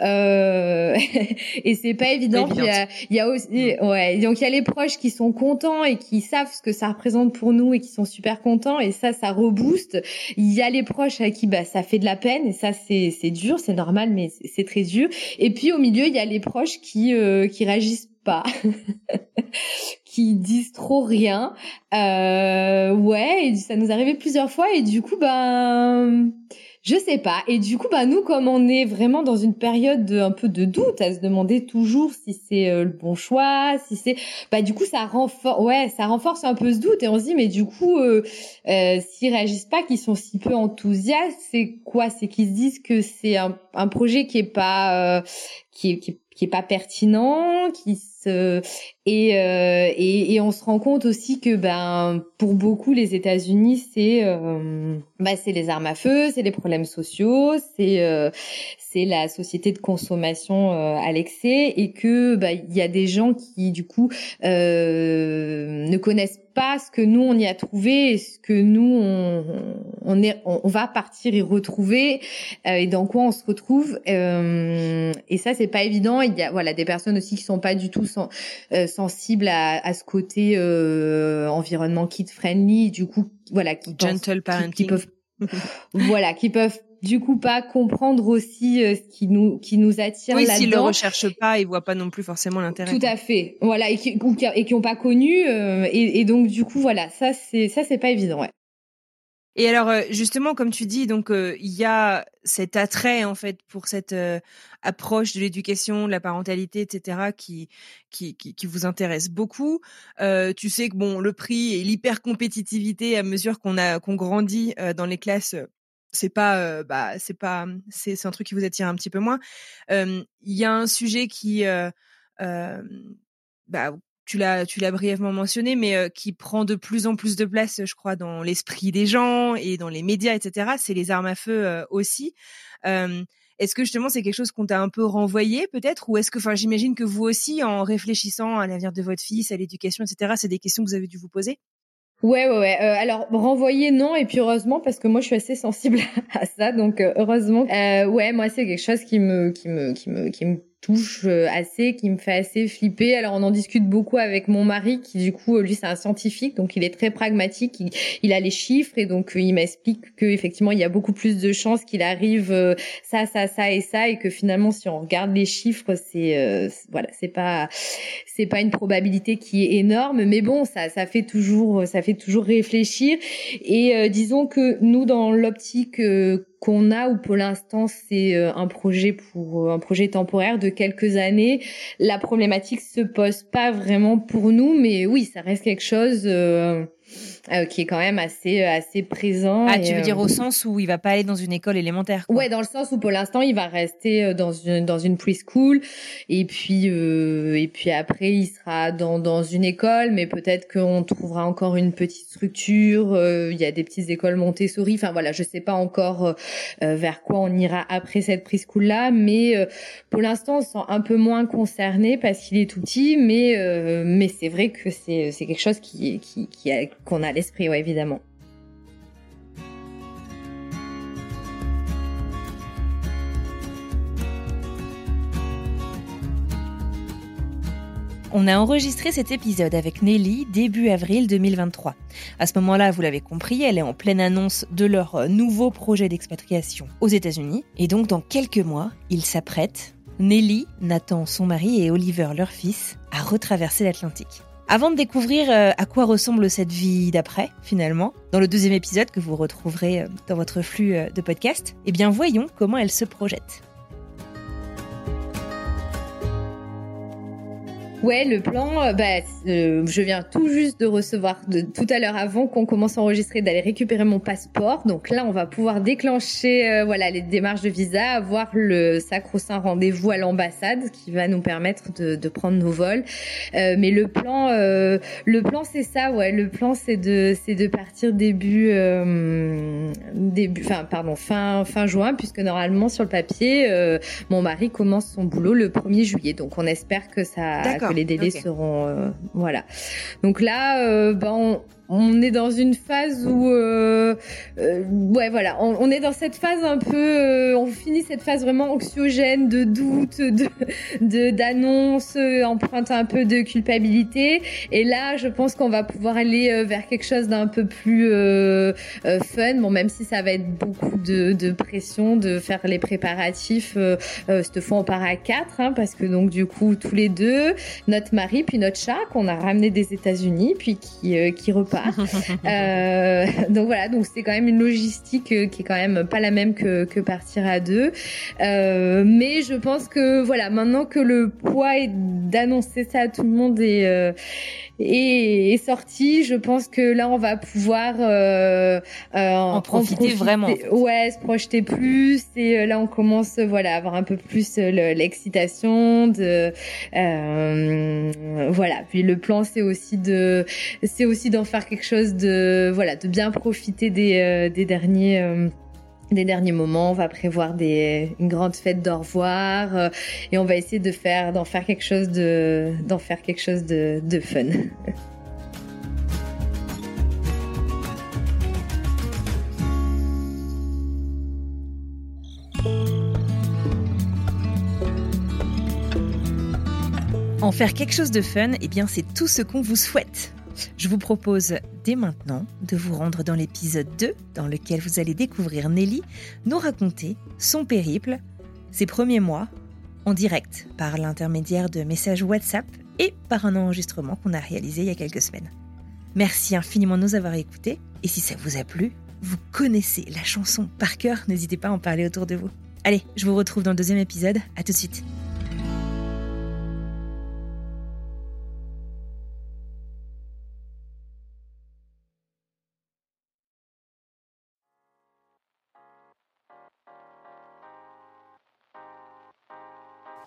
euh, <laughs> et c'est pas évident. Il y, a, il y a aussi, ouais, donc il y a les proches qui sont contents et qui savent ce que ça représente pour nous et qui sont super contents et ça, ça rebooste. Il y a les proches à qui bah ça fait de la peine et ça c'est c'est dur, c'est normal, mais c'est très dur. Et puis au milieu, il y a les proches qui euh, qui réagissent pas, <laughs> qui disent trop rien. Euh, ouais, et ça nous arrivait plusieurs fois et du coup, ben, je sais pas. Et du coup, bah nous, comme on est vraiment dans une période de, un peu de doute, à se demander toujours si c'est euh, le bon choix, si c'est, bah du coup, ça renforce, ouais, ça renforce un peu ce doute et on se dit, mais du coup, euh, euh, s'ils réagissent pas, qu'ils sont si peu enthousiastes, c'est quoi? C'est qu'ils se disent que c'est un, un projet qui est pas, euh, qui est, qui qui est pas pertinent, qui et, euh, et, on se rend compte aussi que ben pour beaucoup les États-Unis c'est euh, bah, c'est les armes à feu, c'est les problèmes sociaux, c'est euh, c'est la société de consommation euh, à l'excès et que bah il y a des gens qui du coup euh, ne connaissent pas ce que nous on y a trouvé et ce que nous on, on est on, va partir y retrouver euh, et dans quoi on se retrouve euh, et ça c'est pas évident. Il y a voilà des personnes aussi qui sont pas du tout sans, euh, sensibles à, à, ce côté environnement kid friendly du coup voilà qui gentle parenting qui peuvent <laughs> voilà, qui peuvent du coup pas comprendre aussi euh, ce qui nous qui nous attire oui, là-dedans. s'ils le recherchent pas, ils voient pas non plus forcément l'intérêt. Tout à fait. Voilà et qui et qui ont pas connu euh, et, et, donc du coup voilà, ça c'est ça c'est pas évident, ouais. Et alors euh, justement, comme tu dis, donc il y a cet attrait en fait pour cette approche de l'éducation, de la parentalité, etc. qui qui, qui, qui vous intéresse beaucoup. Euh, tu sais que bon, le prix et l'hyper compétitivité à mesure qu'on a qu'on grandit dans les classes c'est pas euh, bah c'est pas c'est un truc qui vous attire un petit peu moins il y a un sujet qui euh, bah tu l'as tu l'as brièvement mentionné mais qui prend de plus en plus de place je crois dans l'esprit des gens et dans les médias etc c'est les armes à feu aussi est-ce que justement c'est quelque chose qu'on t'a un peu renvoyé peut-être? Ou est-ce que enfin j'imagine que vous aussi en réfléchissant à l'avenir de votre fils à l'éducation etc c'est des questions que vous avez dû vous poser? Ouais, ouais, ouais. Euh, alors renvoyer non et puis heureusement parce que moi je suis assez sensible <laughs> à ça, donc euh, heureusement. Euh, ouais, moi c'est quelque chose qui me, qui me, qui me, qui me touche euh, assez, qui me fait assez flipper. Alors on en discute beaucoup avec mon mari qui du coup lui c'est un scientifique donc il est très pragmatique, il, a les chiffres et donc il m'explique que effectivement il y a beaucoup plus de chances qu'il arrive euh, ça ça ça et ça et que finalement si on regarde les chiffres c'est euh, voilà c'est pas c'est pas une probabilité qui est énorme. Mais bon ça ça fait toujours ça fait toujours réfléchir. Et disons que nous dans l'optique qu'on a ou pour l'instant c'est euh, un projet pour euh, un projet temporaire de quelques années. La problématique se pose pas vraiment pour nous, mais oui, ça reste quelque chose euh, euh, qui est quand même assez euh, assez présent. Ah, tu veux dire euh, au sens où il va pas aller dans une école élémentaire quoi. Ouais, dans le sens où pour l'instant il va rester dans une dans une preschool et puis et puis après il sera dans dans une école, mais peut-être qu'on trouvera encore une petite structure. Il y a des petites écoles Montessori. Enfin voilà, je sais pas encore vers quoi on ira après cette preschool là, mais pour l'instant on se sent un peu moins concerné parce qu'il est tout petit, mais mais c'est vrai que c'est c'est quelque chose qui qui qui qu'on a l'esprit, évidemment. On a enregistré cet épisode avec Nelly début avril 2023. À ce moment-là, vous l'avez compris, elle est en pleine annonce de leur nouveau projet d'expatriation aux États-Unis. Et donc, dans quelques mois, ils s'apprêtent, Nelly, Nathan, son mari et Oliver, leur fils, à retraverser l'Atlantique. Avant de découvrir euh, à quoi ressemble cette vie d'après, finalement, dans le deuxième épisode que vous retrouverez euh, dans votre flux euh, de podcast, eh bien voyons comment elle se projette. Ouais, le plan, euh, bah, euh, je viens tout juste de recevoir de, tout à l'heure avant qu'on commence à enregistrer d'aller récupérer mon passeport. Donc là, on va pouvoir déclencher euh, voilà les démarches de visa, avoir le sacro-saint rendez-vous à l'ambassade qui va nous permettre de, de prendre nos vols. mais le plan, le plan c'est ça, ouais. Le plan c'est de c'est de partir début début, enfin pardon fin fin juin puisque normalement sur le papier, mon mari commence son boulot le 1er juillet. Donc on espère que ça que les délais seront euh, voilà. Donc là, euh, ben on est dans une phase où, euh, euh, ouais, voilà, on, on, est dans cette phase un peu, euh, on finit cette phase vraiment anxiogène de doute, de d'annonce, emprunte un peu de culpabilité. Et là, je pense qu'on va pouvoir aller vers quelque chose d'un peu plus fun. Bon, même si ça va être beaucoup de, de pression de faire les préparatifs. cette fois, on part à quatre, hein, parce que donc du coup, tous les deux, notre mari puis notre chat qu'on a ramené des États-Unis, puis qui qui <laughs> euh, donc voilà, donc c'est quand même une logistique euh, qui est quand même pas la même que, que partir à deux. Euh, mais je pense que voilà, maintenant que le poids est d'annoncer ça à tout le monde est, euh, est, est, sorti, je pense que là on va pouvoir euh, en, profiter vraiment. Ouais, se projeter plus. Et là on commence voilà à avoir un peu plus l'excitation de voilà. Puis le plan c'est aussi de c'est aussi d'en faire quelque chose de voilà de bien profiter des, euh, des derniers euh, des derniers moments, on va prévoir une grande fête d'au revoir euh, et on va essayer de faire d'en faire quelque chose de d'en faire quelque chose de, de fun. En faire quelque chose de fun, eh bien c'est tout ce qu'on vous souhaite. Je vous propose dès maintenant de vous rendre dans l'épisode 2 dans lequel vous allez découvrir Nelly nous raconter son périple, ses premiers mois, en direct par l'intermédiaire de messages WhatsApp et par un enregistrement qu'on a réalisé il y a quelques semaines. Merci infiniment de nous avoir écoutés et si ça vous a plu, vous connaissez la chanson par cœur, n'hésitez pas à en parler autour de vous. Allez, je vous retrouve dans le deuxième épisode, à tout de suite.